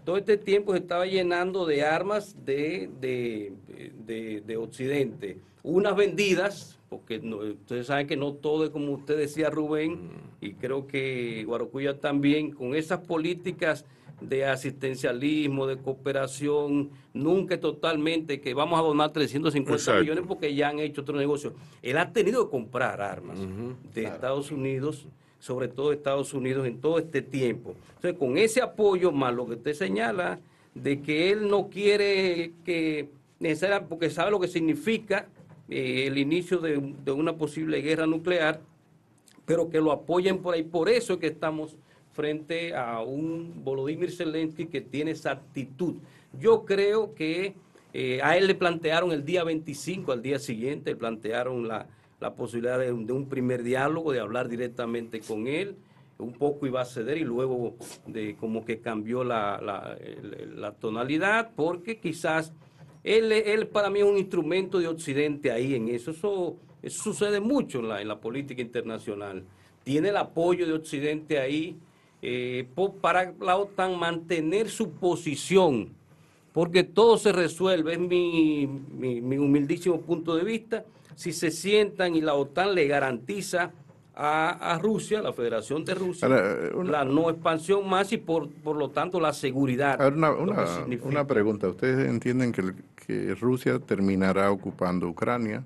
todo este tiempo se estaba llenando de armas de, de Occidente. Unas vendidas, porque ustedes saben que no todo es como usted decía Rubén, y creo que Guarocuya también, con esas políticas de asistencialismo, de cooperación, nunca totalmente que vamos a donar 350 millones porque ya han hecho otro negocio. Él ha tenido que comprar armas de Estados Unidos, sobre todo Estados Unidos, en todo este tiempo. Entonces, con ese apoyo, más lo que usted señala, de que él no quiere que necesariamente, porque sabe lo que significa eh, el inicio de, una posible guerra nuclear, pero que lo apoyen por ahí. Por eso es que estamos frente a un Volodymyr Zelensky que tiene esa actitud. Yo creo que eh, a él le plantearon el día 25, al día siguiente, le plantearon la, posibilidad de, un primer diálogo, de hablar directamente con él. Un poco iba a ceder y luego de como que cambió la, la tonalidad, porque quizás él, para mí es un instrumento de Occidente ahí en eso. Eso, sucede mucho en la, la, política internacional. Tiene el apoyo de Occidente ahí eh, para la OTAN mantener su posición, porque todo se resuelve, es mi, mi humildísimo punto de vista, si se sientan y la OTAN le garantiza a, Rusia, la Federación de Rusia, la no expansión más y por, por lo tanto la seguridad. una, una, pregunta, ¿ustedes entienden que, que Rusia terminará ocupando Ucrania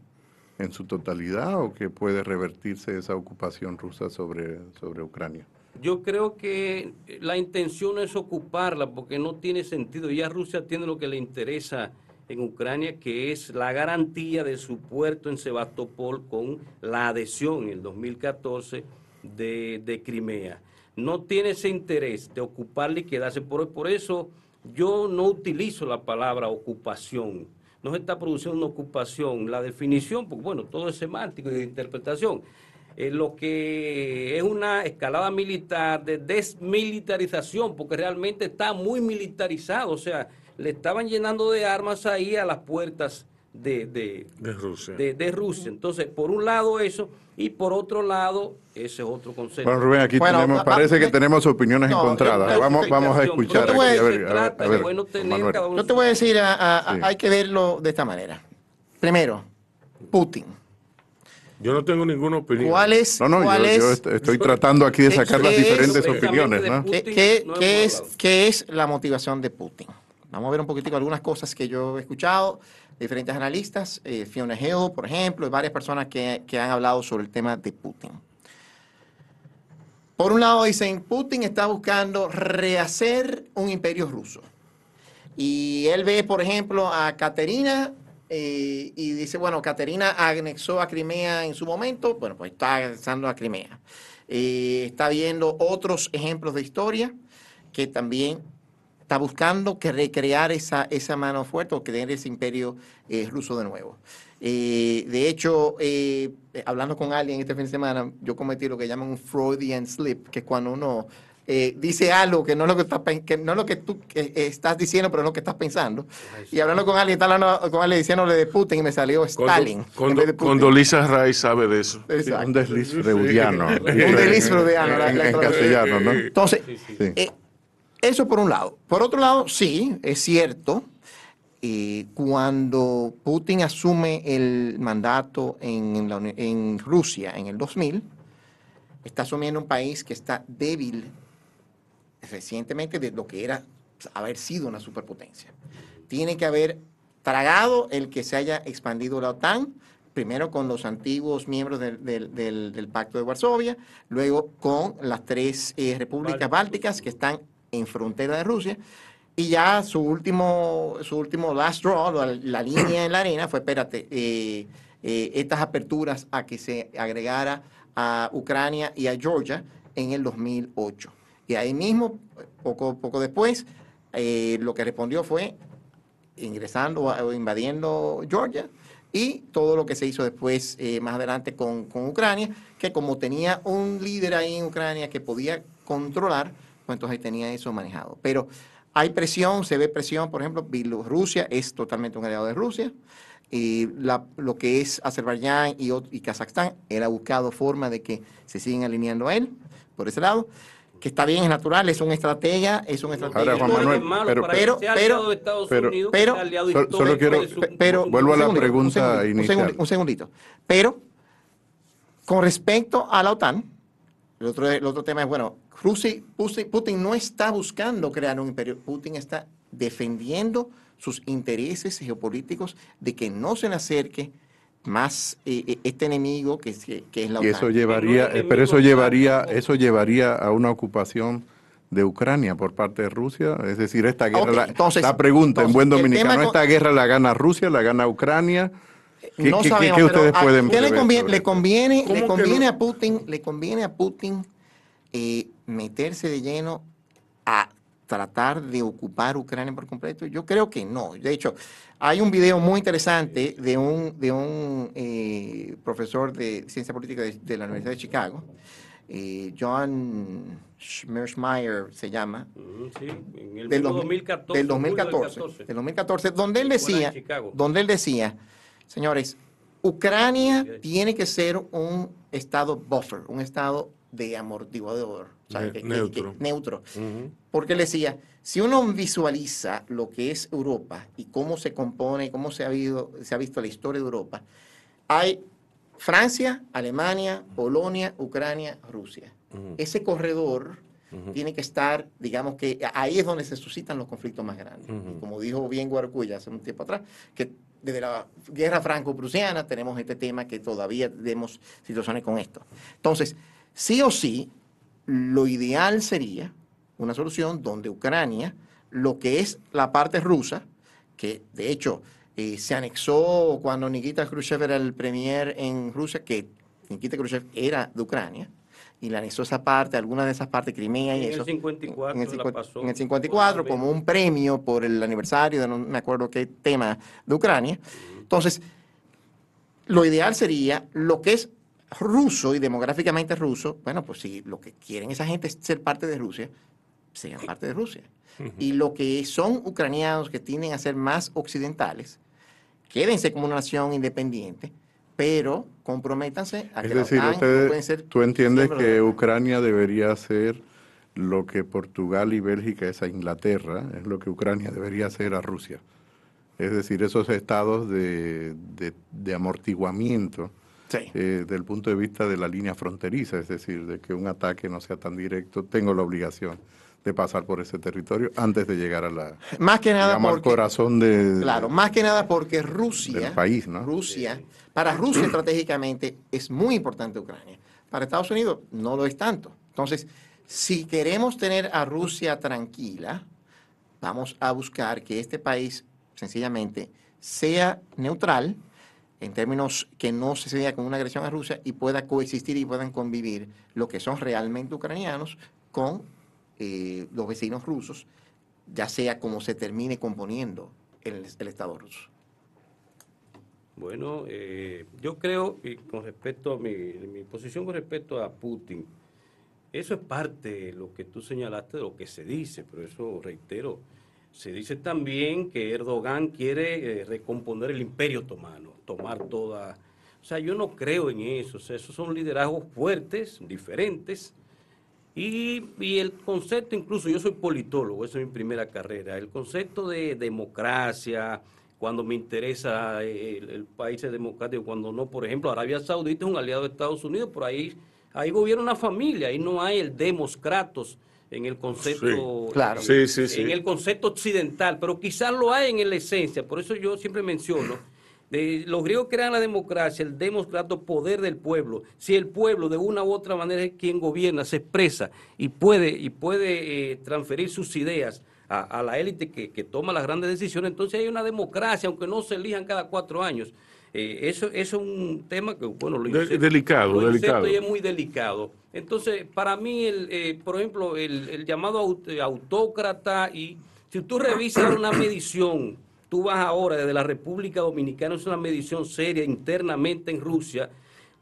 en su totalidad o que puede revertirse esa ocupación rusa sobre, sobre Ucrania? Yo creo que la intención es ocuparla porque no tiene sentido. Ya Rusia tiene lo que le interesa en Ucrania, que es la garantía de su puerto en Sebastopol con la adhesión en el 2014 de, Crimea. No tiene ese interés de ocuparle y quedarse. Por, por eso yo no utilizo la palabra ocupación. No se está produciendo una ocupación. La definición, pues bueno, todo es semántico y de interpretación. Eh, lo que es una escalada militar de desmilitarización, porque realmente está muy militarizado. O sea, le estaban llenando de armas ahí a las puertas de, de, Rusia. De, Rusia. Entonces, por un lado eso, y por otro lado, ese es otro concepto. Bueno, Rubén, aquí tenemos, parece que tenemos opiniones encontradas. vamos, vamos a escuchar. Yo te voy a decir, hay que verlo de esta manera. Primero, Putin. Yo no tengo ninguna opinión. ¿Cuál es? No, no, yo, estoy tratando aquí de sacar las diferentes opiniones. ¿no? ¿Qué, es, ¿Qué es la motivación de Putin? Vamos a ver un poquitico algunas cosas que yo he escuchado diferentes analistas, eh, Fiona Hill, por ejemplo, y varias personas que, que han hablado sobre el tema de Putin. Por un lado dicen, Putin está buscando rehacer un imperio ruso. Y él ve, por ejemplo, a Caterina eh, y dice, bueno, Caterina anexó a Crimea en su momento, bueno, pues está anexando a Crimea. Eh, está viendo otros ejemplos de historia que también está buscando que recrear esa, esa mano fuerte o crear ese imperio eh, ruso de nuevo. Eh, de hecho, eh, hablando con alguien este fin de semana, yo cometí lo que llaman un Freudian slip, que es cuando uno dice algo que no es lo que, está, que no es lo que tú estás diciendo, pero es lo que estás pensando. Y hablando con alguien, está hablando con alguien diciéndole de Putin y me salió Stalin. Cuando, Lisa Ray sabe de eso. Un desliz freudiano. un desliz freudiano. En, castellano, ¿no? Entonces, eso por un lado. Por otro lado, sí, es cierto, eh, cuando Putin asume el mandato en, en, Rusia en el 2000, está asumiendo un país que está débil recientemente de lo que era haber sido una superpotencia. Tiene que haber tragado el que se haya expandido la OTAN, primero con los antiguos miembros del, Pacto de Varsovia, luego con las tres eh, repúblicas bálticas que están en frontera de Rusia. Y ya su último, su último last draw, la, línea en la arena, fue, espérate, eh, eh, estas aperturas a que se agregara a Ucrania y a Georgia en el 2008. Y ahí mismo, poco, poco después, eh, lo que respondió fue ingresando o invadiendo Georgia y todo lo que se hizo después, más adelante con, con Ucrania, que como tenía un líder ahí en Ucrania que podía controlar, pues entonces ahí tenía eso manejado. Pero hay presión, se ve presión, por ejemplo, Bielorrusia es totalmente un aliado de Rusia. Y lo que es Azerbaiyán y, y Kazajstán, él ha buscado forma de que se sigan alineando a él, por ese lado que está bien, es natural, es una estrategia, es una estrategia. Ahora, Juan Manuel, pero, pero, pero, pero, solo, quiero, pero, vuelvo a la pregunta un inicial. un segundito. Pero, con respecto a la OTAN, el otro, el otro tema es, bueno, Putin no está buscando crear un imperio, Putin está defendiendo sus intereses geopolíticos de que no se le acerque más eh, eh, este enemigo que, que, es la OTAN. Y eso llevaría, pero eso llevaría, eso llevaría a una ocupación de Ucrania por parte de Rusia, es decir, esta guerra, la, pregunta en buen dominicano, esta guerra la gana Rusia, la gana Ucrania. ¿Qué, no sabemos, ustedes pueden ¿qué le conviene, le conviene, le conviene a Putin, le conviene a Putin eh, meterse de lleno a tratar de ocupar Ucrania por completo? Yo creo que no. De hecho, hay un video muy interesante de un, de un eh, profesor de ciencia política de, la Universidad de Chicago, eh, John Schmersmeyer se llama, sí, en el del, 2014, del 2014, del 2014, donde él decía, donde él decía, señores, Ucrania tiene que ser un estado buffer, un estado de amortiguador, neutro. neutro. Porque le decía, si uno visualiza lo que es Europa y cómo se compone, cómo se ha, se ha visto la historia de Europa, hay Francia, Alemania, Polonia, Ucrania, Rusia. Ese corredor tiene que estar, digamos que ahí es donde se suscitan los conflictos más grandes. como dijo bien Guarcuya hace un tiempo atrás, que desde la guerra franco-prusiana tenemos este tema que todavía tenemos situaciones con esto. Entonces, Sí o sí, lo ideal sería una solución donde Ucrania, lo que es la parte rusa, que de hecho eh, se anexó cuando Nikita Khrushchev era el premier en Rusia, que Nikita Khrushchev era de Ucrania, y le anexó esa parte, alguna de esas partes, Crimea y en eso. El 54 en, el, pasó en el 54, como un premio por el aniversario de no me acuerdo qué tema de Ucrania. Entonces, lo ideal sería lo que es ruso y demográficamente ruso, bueno, pues si lo que quieren esa gente es ser parte de Rusia, sean parte de Rusia. Y lo que son ucranianos que tienden a ser más occidentales, quédense como una nación independiente, pero comprométanse a es decir, ser tú entiendes que Ucrania debería ser lo que Portugal y Bélgica es a Inglaterra, es lo que Ucrania debería ser a Rusia. Es decir, esos estados de, de, amortiguamiento eh, del punto de vista de la línea fronteriza, es decir, de que un ataque no sea tan directo, tengo la obligación de pasar por ese territorio antes de llegar a la más que nada al corazón de claro más que nada porque Rusia país no Rusia para Rusia estratégicamente es muy importante Ucrania. Para Estados Unidos no lo es tanto. Entonces si queremos tener a Rusia tranquila vamos a buscar que este país sencillamente sea neutral en términos que no se vea como una agresión a Rusia y pueda coexistir y puedan convivir lo que son realmente ucranianos con eh, los vecinos rusos, ya sea como se termine componiendo el, Estado ruso. Bueno, eh, yo creo, y con respecto a mi, mi, posición con respecto a Putin, eso es parte de lo que tú señalaste de lo que se dice, pero eso reitero, se dice también que Erdogan quiere eh, recomponer el imperio otomano, tomar toda... O sea, yo no creo en eso, esos son liderazgos fuertes, diferentes, y, el concepto, incluso yo soy politólogo, esa es mi primera carrera, el concepto de democracia, cuando me interesa eh, el, país democrático, cuando no, por ejemplo, Arabia Saudita es un aliado de Estados Unidos, por ahí, ahí gobierna una familia, ahí no hay el demoscratos en el concepto claro. en el concepto occidental, pero quizás lo hay en la esencia, por eso yo siempre menciono de, los griegos crean la democracia, el democrato poder del pueblo. Si el pueblo de una u otra manera es quien gobierna, se expresa y puede, y puede eh, transferir sus ideas a, la élite que, toma las grandes decisiones, entonces hay una democracia, aunque no se elijan cada cuatro años. Eh, eso, es un tema que, bueno, lo delicado, delicado. Y es muy delicado. Entonces, para mí, el, eh, por ejemplo, el, el llamado autócrata y si tú revisas una medición Tú vas ahora desde la República Dominicana, es una medición seria internamente en Rusia.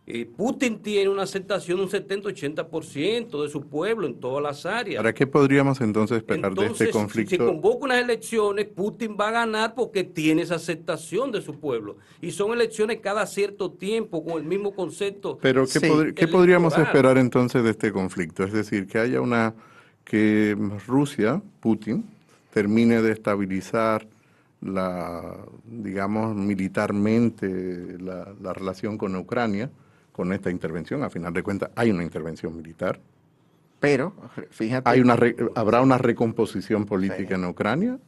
Eh, Putin tiene una aceptación de un 70-80% de su pueblo en todas las áreas. ¿Para qué podríamos entonces esperar de este conflicto? Si se convoca unas elecciones, Putin va a ganar porque tiene esa aceptación de su pueblo. Y son elecciones cada cierto tiempo con el mismo concepto. Pero ¿qué, ¿qué podríamos esperar entonces de este conflicto? Es decir, que haya una, que Rusia, Putin, termine de estabilizar la, digamos, militarmente la, relación con Ucrania, con esta intervención. A final de cuentas, hay una intervención militar. Pero, fíjate. Hay una habrá una recomposición política en Ucrania,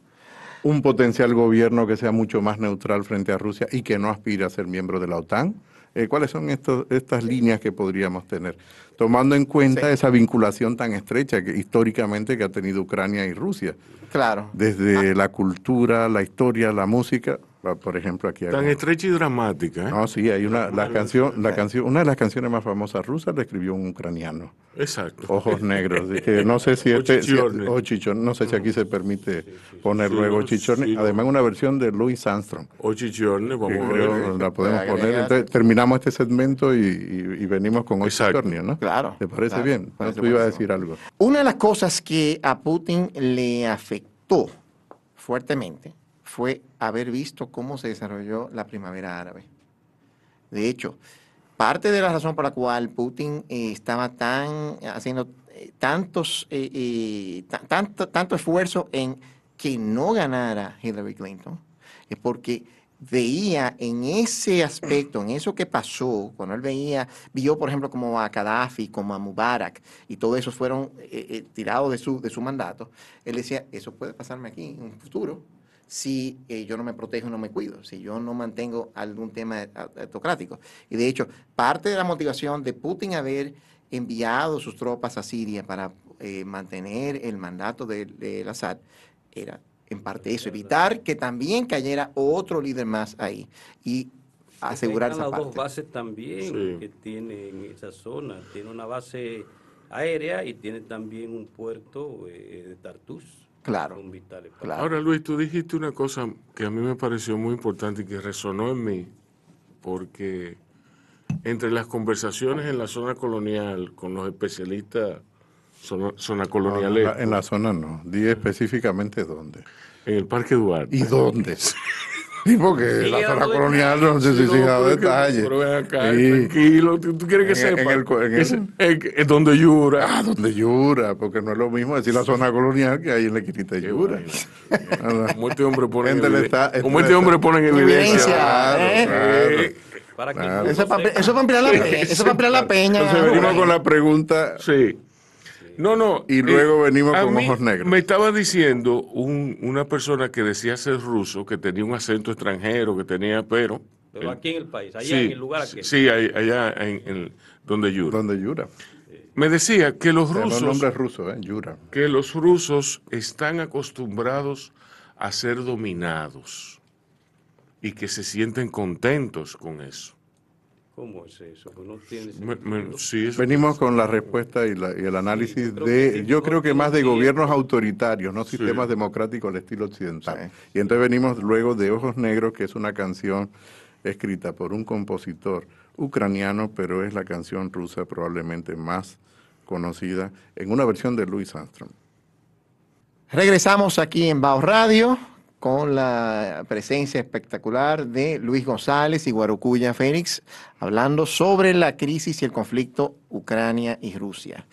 un potencial gobierno que sea mucho más neutral frente a Rusia y que no aspire a ser miembro de la OTAN. Eh, ¿Cuáles son estos, estas líneas que podríamos tener? Tomando en cuenta esa vinculación tan estrecha que históricamente que ha tenido Ucrania y Rusia. Claro. Desde ah. la cultura, la historia, la música, por ejemplo aquí. Tan estrecha y dramática. ¿eh? No, sí, hay una la canción, la canción, una de las canciones más famosas rusas la escribió un ucraniano. Exacto. Ojos negros. que no sé si este, o chichorne. no sé si aquí se permite poner luego chichorne. Además una versión de Louis Armstrong. O chichorne, vamos a ver. La podemos poner. Entonces terminamos este segmento y, venimos con o chichorne, ¿no? Claro. ¿Te parece bien? tú ibas a decir algo. Una de las cosas que a Putin le afectó fuertemente fue haber visto cómo se desarrolló la primavera árabe. De hecho, parte de la razón por la cual Putin eh, estaba tan haciendo eh, tantos eh, tanto esfuerzo en que no ganara Hillary Clinton es porque veía en ese aspecto, en eso que pasó, cuando él veía, vio por ejemplo como a Gaddafi, como a Mubarak, y todos esos fueron tirados de su, de su mandato, él decía, eso puede pasarme aquí en un futuro, si eh, yo no me protejo y no me cuido, si yo no mantengo algún tema autocrático. Y de hecho, parte de la motivación de Putin haber enviado sus tropas a Siria para eh, mantener el mandato de, de Assad era en parte eso, evitar que también cayera otro líder más ahí y asegurar esa las dos bases también que tiene en esa zona. Tiene una base aérea y tiene también un puerto eh, de Tartus. Claro, claro. Ahora, Luis, tú dijiste una cosa que a mí me pareció muy importante y que resonó en mí, porque entre las conversaciones en la zona colonial con los especialistas zona, colonial. en la zona no, di específicamente dónde. En el Parque Duarte. ¿Y dónde? Sí, porque la zona colonial no sé si detalles. Pero ven acá, tranquilo, ¿tú, quieres que sepa? En es, donde llora. Ah, donde llora, porque no es lo mismo decir la zona colonial que hay en la quinita de llora. Como este hombre pone en evidencia. Como este hombre pone en evidencia. Eso es para ampliar la peña. Eso es para ampliar la peña. Entonces venimos con la pregunta. Sí. No, no. Y luego eh, venimos con ojos negros. Me estaba diciendo una persona que decía ser ruso, que tenía un acento extranjero, que tenía, pero... Pero aquí en el país, allá en el lugar aquí. Sí, allá en, donde Yura. Donde Yura. Me decía que los rusos... nombre ruso, ¿eh? Yura. Que los rusos están acostumbrados a ser dominados y que se sienten contentos con eso. ¿Cómo es eso? Venimos con la respuesta y, el análisis de, yo creo que más de gobiernos autoritarios, no sistemas democráticos al estilo occidental. Y entonces venimos luego de Ojos Negros, que es una canción escrita por un compositor ucraniano, pero es la canción rusa probablemente más conocida, en una versión de Louis Armstrong. Regresamos aquí en Bao Radio con la presencia espectacular de Luis González y Guarocuya Fénix, hablando sobre la crisis y el conflicto Ucrania y Rusia.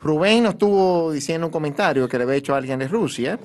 Rubén nos estuvo diciendo un comentario que le había hecho a alguien de Rusia,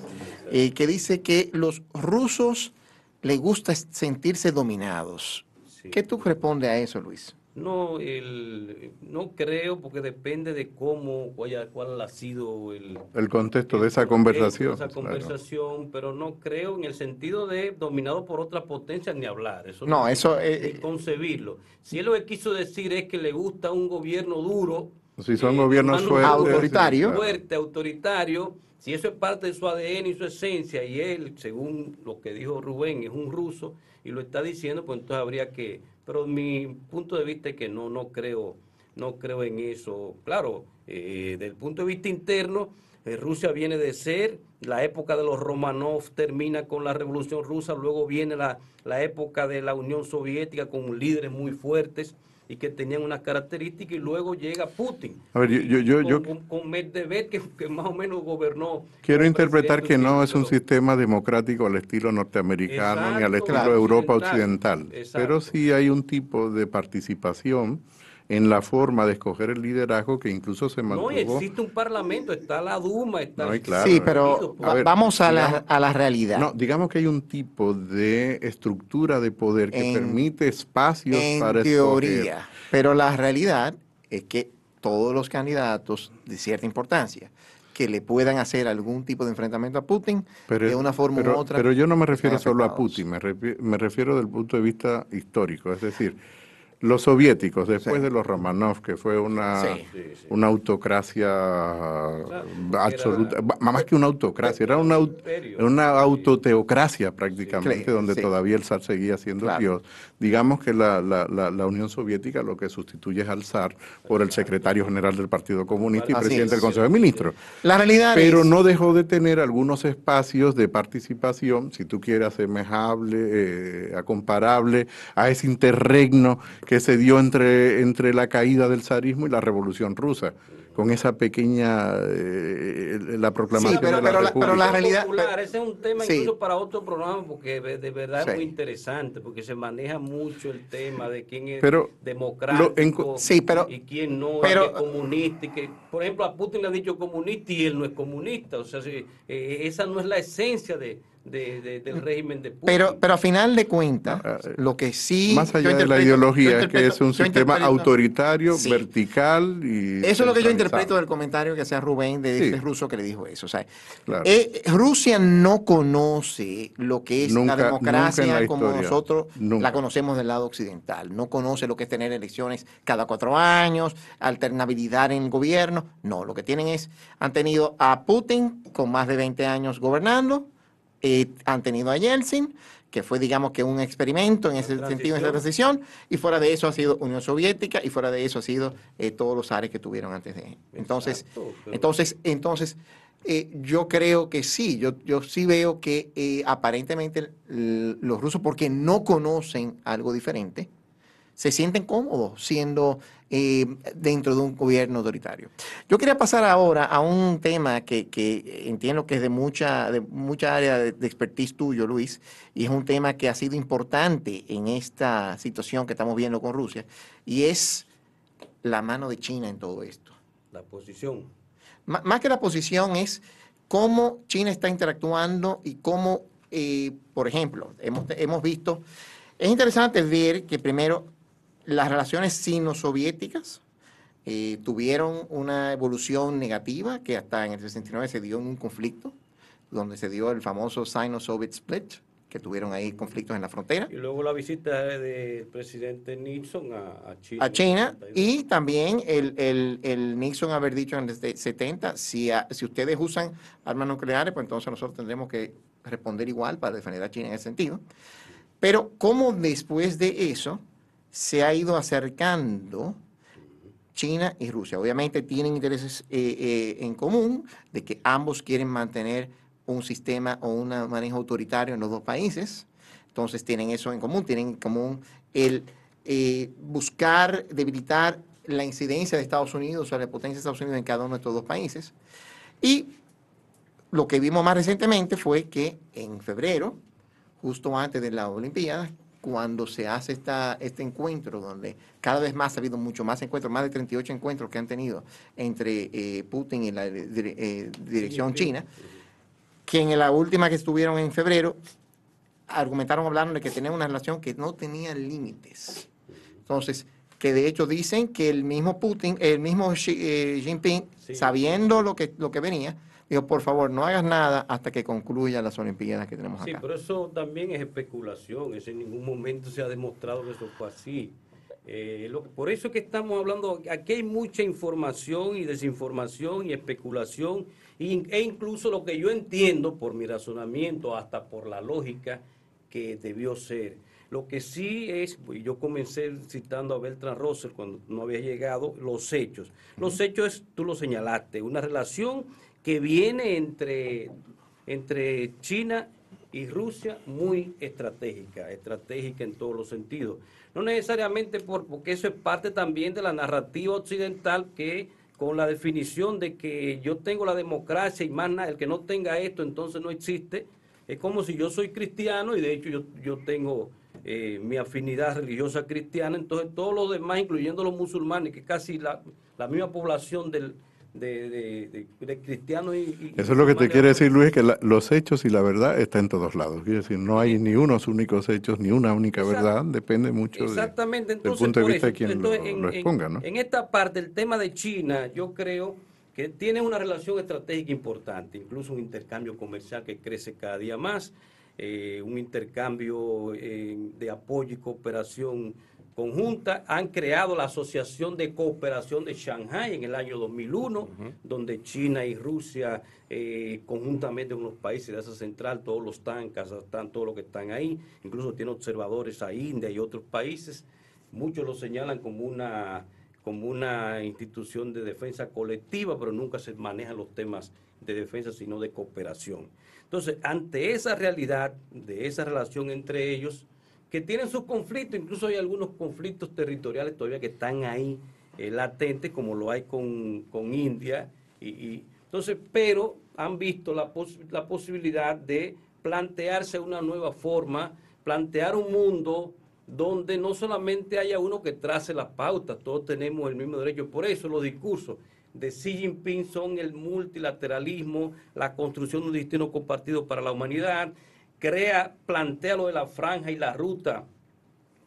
eh, que dice que los rusos les gusta sentirse dominados. ¿Qué tú respondes a eso, Luis? No, el, no creo, porque depende de cómo, cuál, cuál ha sido el, el contexto de esa conversación. esa conversación, pero no creo en el sentido de dominado por otra potencia ni hablar. Eso no, eso es eh, concebirlo. Si él lo que quiso decir es que le gusta un gobierno duro, si son eh, gobiernos fuertes, autoritario, fuerte, autoritario, si eso es parte de su ADN y su esencia, y él, según lo que dijo Rubén, es un ruso y lo está diciendo, pues entonces habría que pero mi punto de vista es que no, no creo, no creo en eso. Claro, eh, desde el punto de vista interno, eh, Rusia viene de ser, la época de los Romanov termina con la Revolución Rusa, luego viene la, la época de la Unión Soviética con líderes muy fuertes y que tenían unas características y luego llega Putin. A ver, yo, yo, yo, con, Medvedev que, que, más o menos gobernó. Quiero interpretar que no es un sistema democrático al estilo norteamericano ni al estilo de Europa occidental, pero sí hay un tipo de participación en la forma de escoger el liderazgo que incluso se mantuvo. No, existe un parlamento, está la Duma, está... No, sí, pero vamos a, la, a, la, realidad. No, digamos que hay un tipo de estructura de poder que permite espacios en para teoría, pero la realidad es que todos los candidatos de cierta importancia que le puedan hacer algún tipo de enfrentamiento a Putin de una forma u otra. Pero yo no me refiero solo a Putin, me me refiero del punto de vista histórico, es decir, los soviéticos, después de los Romanov, que fue una, una autocracia absoluta, más que una autocracia, era una, una autoteocracia prácticamente, donde todavía el zar seguía siendo Dios. Digamos que la, la, la, Unión Soviética lo que sustituye es al zar por el secretario general del Partido Comunista y presidente del Consejo de Ministros. La realidad Pero no dejó de tener algunos espacios de participación, si tú quieres, asemejable, eh, a comparable a ese interregno que se dio entre, entre la caída del zarismo y la revolución rusa, con esa pequeña, eh, la proclamación pero, de la, la pero la realidad... ese es un tema incluso para otro programa, porque de verdad es muy interesante, porque se maneja mucho el tema de quién es democrático y quién no es comunista. Y que, por ejemplo, a Putin le han dicho comunista y él no es comunista. O sea, eh, esa no es la esencia de, del régimen de Putin. Pero, pero a final de cuentas, ah, eh, lo que sí... Más allá de la ideología, es que es un sistema autoritario, vertical y... Eso es lo que yo interpreto del comentario que hacía Rubén de este ruso que le dijo eso. O sea, eh, Rusia no conoce lo que es la democracia como nosotros la conocemos del lado occidental. No conoce lo que es tener elecciones cada cuatro años, alternabilidad en el gobierno. No, lo que tienen es, han tenido a Putin con más de 20 años gobernando, eh, han tenido a Yeltsin, que fue, digamos, que un experimento en ese sentido, en esa transición, y fuera de eso ha sido Unión Soviética, y fuera de eso ha sido eh, todos los ares que tuvieron antes de él. Entonces, entonces, entonces eh, yo creo que sí, yo, yo sí veo que eh, aparentemente los rusos, porque no conocen algo diferente, se sienten cómodos siendo eh, dentro de un gobierno autoritario. Yo quería pasar ahora a un tema que, entiendo que es de mucha, de mucha área de, de, expertise tuyo, Luis, y es un tema que ha sido importante en esta situación que estamos viendo con Rusia, y es la mano de China en todo esto. La posición más que la posición es cómo China está interactuando y cómo, eh, por ejemplo, hemos, visto, es interesante ver que primero las relaciones sino-soviéticas eh, tuvieron una evolución negativa que hasta en el 69 se dio en un conflicto, donde se dio el famoso Sino-Soviet Split, que tuvieron ahí conflictos en la frontera. Y luego la visita del presidente Nixon a, China. A China y también el, el, el, Nixon haber dicho en el 70, si, si ustedes usan armas nucleares, pues entonces nosotros tendremos que responder igual para defender a China en ese sentido. Pero cómo después de eso se ha ido acercando China y Rusia. Obviamente tienen intereses eh, eh, en común de que ambos quieren mantener un sistema o un manejo autoritario en los dos países. Entonces tienen eso en común, tienen en común el eh, buscar debilitar la incidencia de Estados Unidos o la potencia de Estados Unidos en cada uno de estos dos países. Y lo que vimos más recientemente fue que en febrero, justo antes de la Olimpiada, cuando se hace esta, este encuentro, donde cada vez más ha habido mucho más encuentros, más de 38 encuentros que han tenido entre eh, Putin y la eh, dirección china, que en la última que estuvieron en febrero, argumentaron, hablaron de que tenían una relación que no tenía límites. Entonces, que de hecho dicen que el mismo Putin, el mismo Xi, eh, Jinping, sabiendo lo que, lo que venía, dijo, por favor, no hagas nada hasta que concluya las Olimpiadas que tenemos acá. Sí, pero eso también es especulación, eso en ningún momento se ha demostrado que eso fue así. Eh, por eso es que estamos hablando, aquí hay mucha información y desinformación y especulación e incluso lo que yo entiendo por mi razonamiento, hasta por la lógica que debió ser. Lo que sí es, y yo comencé citando a Beltrán Russell cuando no había llegado, los hechos. Los hechos, tú lo señalaste, una relación que viene entre, entre China y Rusia muy estratégica, estratégica en todos los sentidos. No necesariamente por, porque eso es parte también de la narrativa occidental que con la definición de que yo tengo la democracia y más nada, el que no tenga esto entonces no existe. Es como si yo soy cristiano y de hecho yo, yo tengo eh, mi afinidad religiosa cristiana, entonces todos los demás, incluyendo los musulmanes, que casi la, la misma población del, de, de, cristianos y, Eso es lo que te quiere decir, Luis, que los hechos y la verdad están en todos lados. Quiere decir, no hay ni unos únicos hechos, ni una única verdad, depende mucho exactamente. del punto de vista de quien lo, exponga. ¿no? en esta parte, el tema de China, yo creo que tiene una relación estratégica importante, incluso un intercambio comercial que crece cada día más, eh, un intercambio eh, de apoyo y cooperación conjunta han creado la Asociación de Cooperación de Shanghai en el año 2001, donde China y Rusia, eh, conjuntamente con los países de Asia Central, todos los están, Kazajstán, todos los que están ahí, incluso tiene observadores a India y otros países. Muchos lo señalan como una, como una institución de defensa colectiva, pero nunca se manejan los temas de defensa, sino de cooperación. Entonces, ante esa realidad de esa relación entre ellos, que tienen sus conflictos, incluso hay algunos conflictos territoriales todavía que están ahí eh, latentes, como lo hay con, India. Y, entonces, pero han visto la, la posibilidad de plantearse una nueva forma, plantear un mundo donde no solamente haya uno que trace las pautas, todos tenemos el mismo derecho. Por eso los discursos de Xi Jinping son el multilateralismo, la construcción de un destino compartido para la humanidad, crea, plantea lo de la franja y la ruta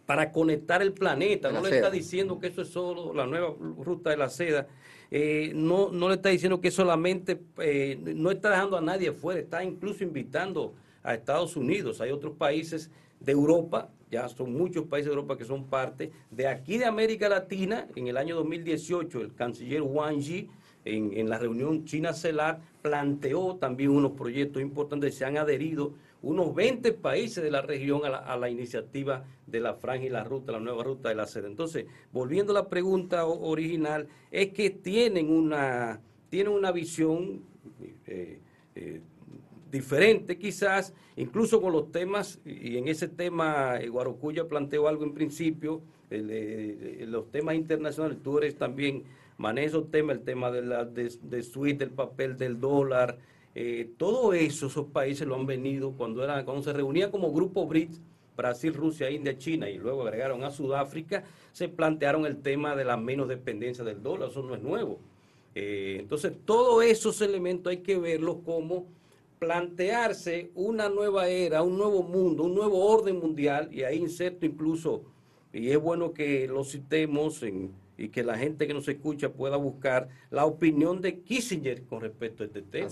para conectar el planeta. No le está diciendo que eso es solo la nueva ruta de la seda. Eh, no, no le está diciendo que solamente, eh, no está dejando a nadie afuera, está incluso invitando a Estados Unidos. Hay otros países de Europa, ya son muchos países de Europa que son parte. De aquí de América Latina, en el año 2018, el canciller Wang Yi en, la reunión China-CELAR planteó también unos proyectos importantes, se han adherido unos 20 países de la región a la, iniciativa de la franja y la ruta, la nueva ruta de la sede. Entonces, volviendo a la pregunta original, es que tienen una, tienen una visión eh, eh, diferente quizás, incluso con los temas, y en ese tema eh, Guarocuya planteó algo en principio, los temas internacionales, tú eres también, manejas esos temas, el tema de la de, de suite, del papel del dólar, eh, todo eso, esos países lo han venido cuando, era, cuando se reunían como grupo BRICS, Brasil, Rusia, India, China, y luego agregaron a Sudáfrica, se plantearon el tema de la menos dependencia del dólar, eso no es nuevo. Eh, entonces, todos esos elementos hay que verlos como plantearse una nueva era, un nuevo mundo, un nuevo orden mundial, y ahí inserto incluso, y es bueno que lo citemos en, y que la gente que nos escucha pueda buscar la opinión de Kissinger con respecto a este tema.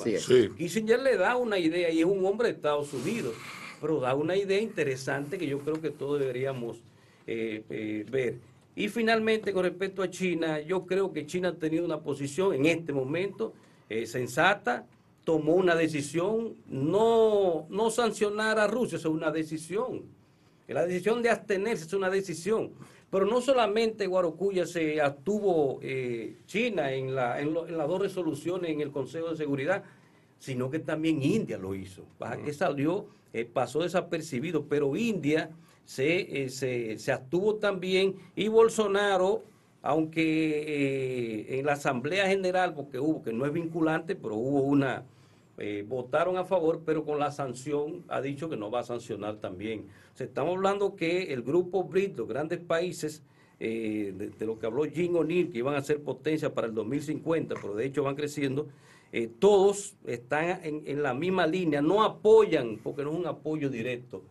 Kissinger le da una idea y es un hombre de Estados Unidos, pero da una idea interesante que yo creo que todos deberíamos eh, eh, ver. Y finalmente, con respecto a China, yo creo que China ha tenido una posición en este momento eh, sensata, tomó una decisión, no, no sancionar a Rusia, es una decisión. La decisión de abstenerse es una decisión. Pero no solamente Guarocuya se abstuvo eh, China en, la, en, las dos resoluciones en el Consejo de Seguridad, sino que también India lo hizo. que salió, eh, pasó desapercibido, pero India se, eh, se, se, abstuvo también y Bolsonaro, aunque en la Asamblea General, porque hubo, que no es vinculante, pero hubo una, votaron a favor, pero con la sanción ha dicho que no va a sancionar también estamos hablando que el grupo BRICS, los grandes países, eh, de, lo que habló Jim O'Neill, que iban a ser potencia para el 2050, pero de hecho van creciendo, eh, todos están en, la misma línea, no apoyan, porque no es un apoyo directo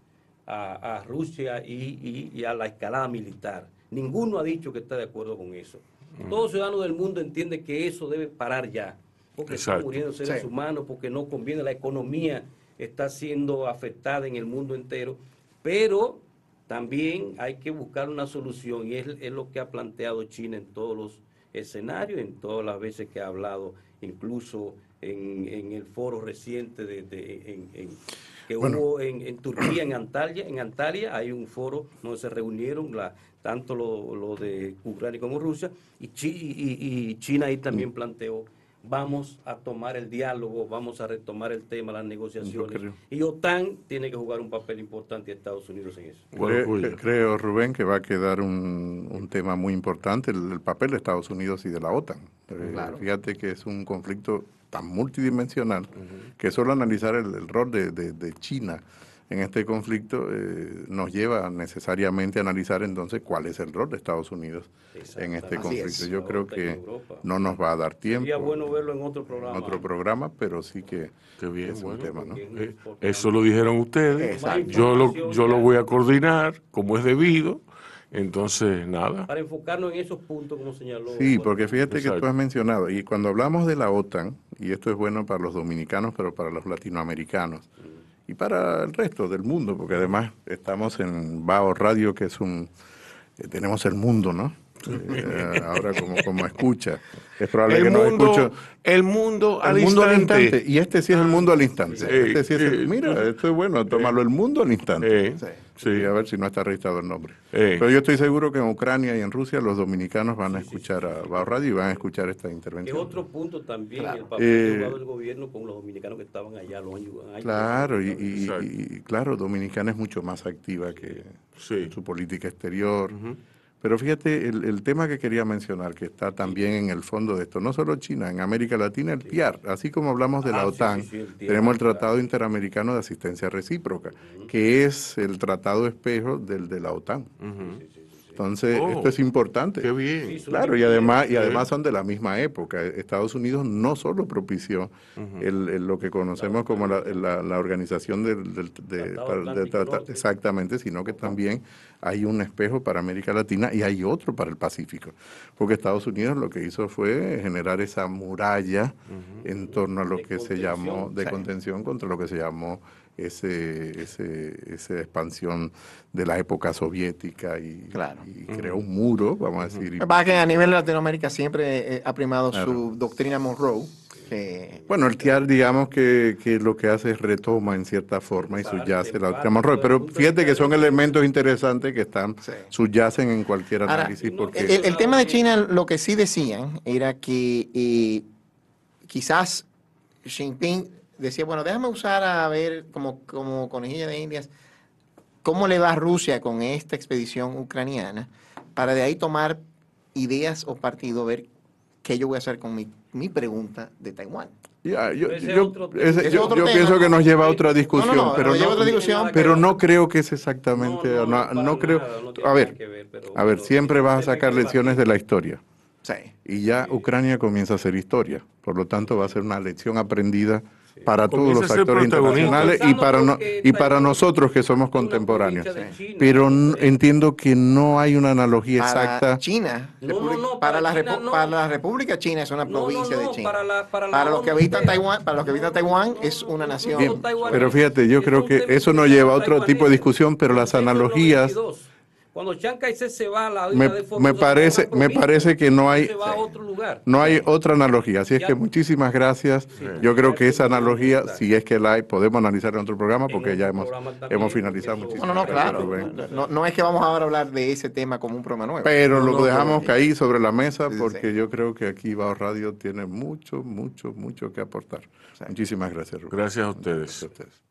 a, Rusia y, a la escalada militar. Ninguno ha dicho que está de acuerdo con eso. Mm. Todo ciudadano del mundo entiende que eso debe parar ya, porque están muriendo seres humanos, porque no conviene, la economía está siendo afectada en el mundo entero pero también hay que buscar una solución y es, lo que ha planteado China en todos los escenarios, en todas las veces que ha hablado, incluso en, el foro reciente de, que hubo en, Turquía, en Antalya, en Antalya hay un foro donde se reunieron la, tanto lo, de Ucrania como Rusia, y, y China ahí también planteó vamos a tomar el diálogo, vamos a retomar el tema, las negociaciones. Y OTAN tiene que jugar un papel importante y Estados Unidos en eso. creo, Rubén, que va a quedar un, tema muy importante, el, papel de Estados Unidos y de la OTAN. Eh, fíjate que es un conflicto tan multidimensional que solo analizar el, rol de, de China en este conflicto eh, nos lleva necesariamente a analizar entonces cuál es el rol de Estados Unidos en este conflicto. Yo creo que no nos va a dar tiempo. Sería bueno verlo en otro programa. En otro programa, pero sí que bien, es un tema. ¿no? Eh, eso lo dijeron ustedes. Yo lo, yo lo voy a coordinar como es debido. Entonces, nada. Para enfocarnos en esos puntos, como señaló. Sí, porque fíjate que tú has mencionado, y cuando hablamos de la OTAN, y esto es bueno para los dominicanos, pero para los latinoamericanos, y para el resto del mundo, porque además estamos en Bao Radio, que es un, eh, tenemos el mundo, ¿no? Eh, ahora como, como escucha. Es probable el que no escucho. El mundo al instante. Y este sí es el mundo al instante. este mira, esto es bueno, tomarlo el mundo al instante. Sí. A ver si no está registrado el nombre. Pero yo estoy seguro que en Ucrania y en Rusia los dominicanos van a escuchar a Bao Radio y van a escuchar esta intervención. Es otro punto también, el papel eh, del gobierno con los dominicanos que estaban allá. Los claro, y, y, claro, Dominicana es mucho más activa que su política exterior. Pero fíjate, el, tema que quería mencionar, que está también en el fondo de esto, no solo China, en América Latina, el PIAR, así como hablamos de la ah, OTAN, tenemos el Tratado Interamericano de Asistencia Recíproca, que es el tratado espejo del de la OTAN. Entonces, oh, esto es importante. Qué bien. claro, y además, y además son de la misma época. Estados Unidos no solo propició el, lo que conocemos como la, la, organización del, del de, exactamente, sino que también hay un espejo para América Latina y hay otro para el Pacífico. Porque Estados Unidos lo que hizo fue generar esa muralla en torno a lo que se llamó de contención contra lo que se llamó ese, ese, esa expansión de la época soviética y, creó un muro, vamos a decir. Va que a nivel de Latinoamérica siempre eh, ha primado su doctrina Monroe. Bueno, el TIAR, digamos que, lo que hace es retoma en cierta forma y subyace la doctrina Monroe. Pero fíjate que son elementos interesantes que están subyacen en cualquier análisis. porque... el, tema de China, lo que sí decían era que eh, quizás Xi Jinping decía, bueno, déjame usar a ver como, como conejilla de indias cómo le va a Rusia con esta expedición ucraniana, para de ahí tomar ideas o partido, ver qué yo voy a hacer con mi, pregunta de Taiwán. yo, pienso que nos lleva a otra discusión, pero, no, pero no creo que es exactamente, no, creo, a ver, a ver, siempre vas a sacar lecciones de la historia. Sí. Y ya Ucrania comienza a ser historia, por lo tanto va a ser una lección aprendida para todos los actores internacionales y para no, y para nosotros que somos contemporáneos. Pero entiendo que no hay una analogía exacta. China, para, la para la República China es una provincia de China. Para, los que habitan Taiwán, para los que habitan Taiwán es una nación. pero fíjate, yo creo que eso nos lleva a otro tipo de discusión, pero las analogías cuando Kai-shek se va a la isla me, de me parece, me parece que no hay, otro lugar. no hay otra analogía. Así es que muchísimas gracias. Yo creo que esa analogía, si es que la hay, podemos analizar en otro programa porque ya hemos, hemos finalizado muchísimo. No, no, claro. No, no, es que vamos ahora a hablar de ese tema como un programa nuevo. Pero lo dejamos caer sobre la mesa porque yo creo que aquí Bao Radio tiene mucho, mucho, mucho que aportar. Muchísimas gracias, Gracias a ustedes. Gracias a ustedes.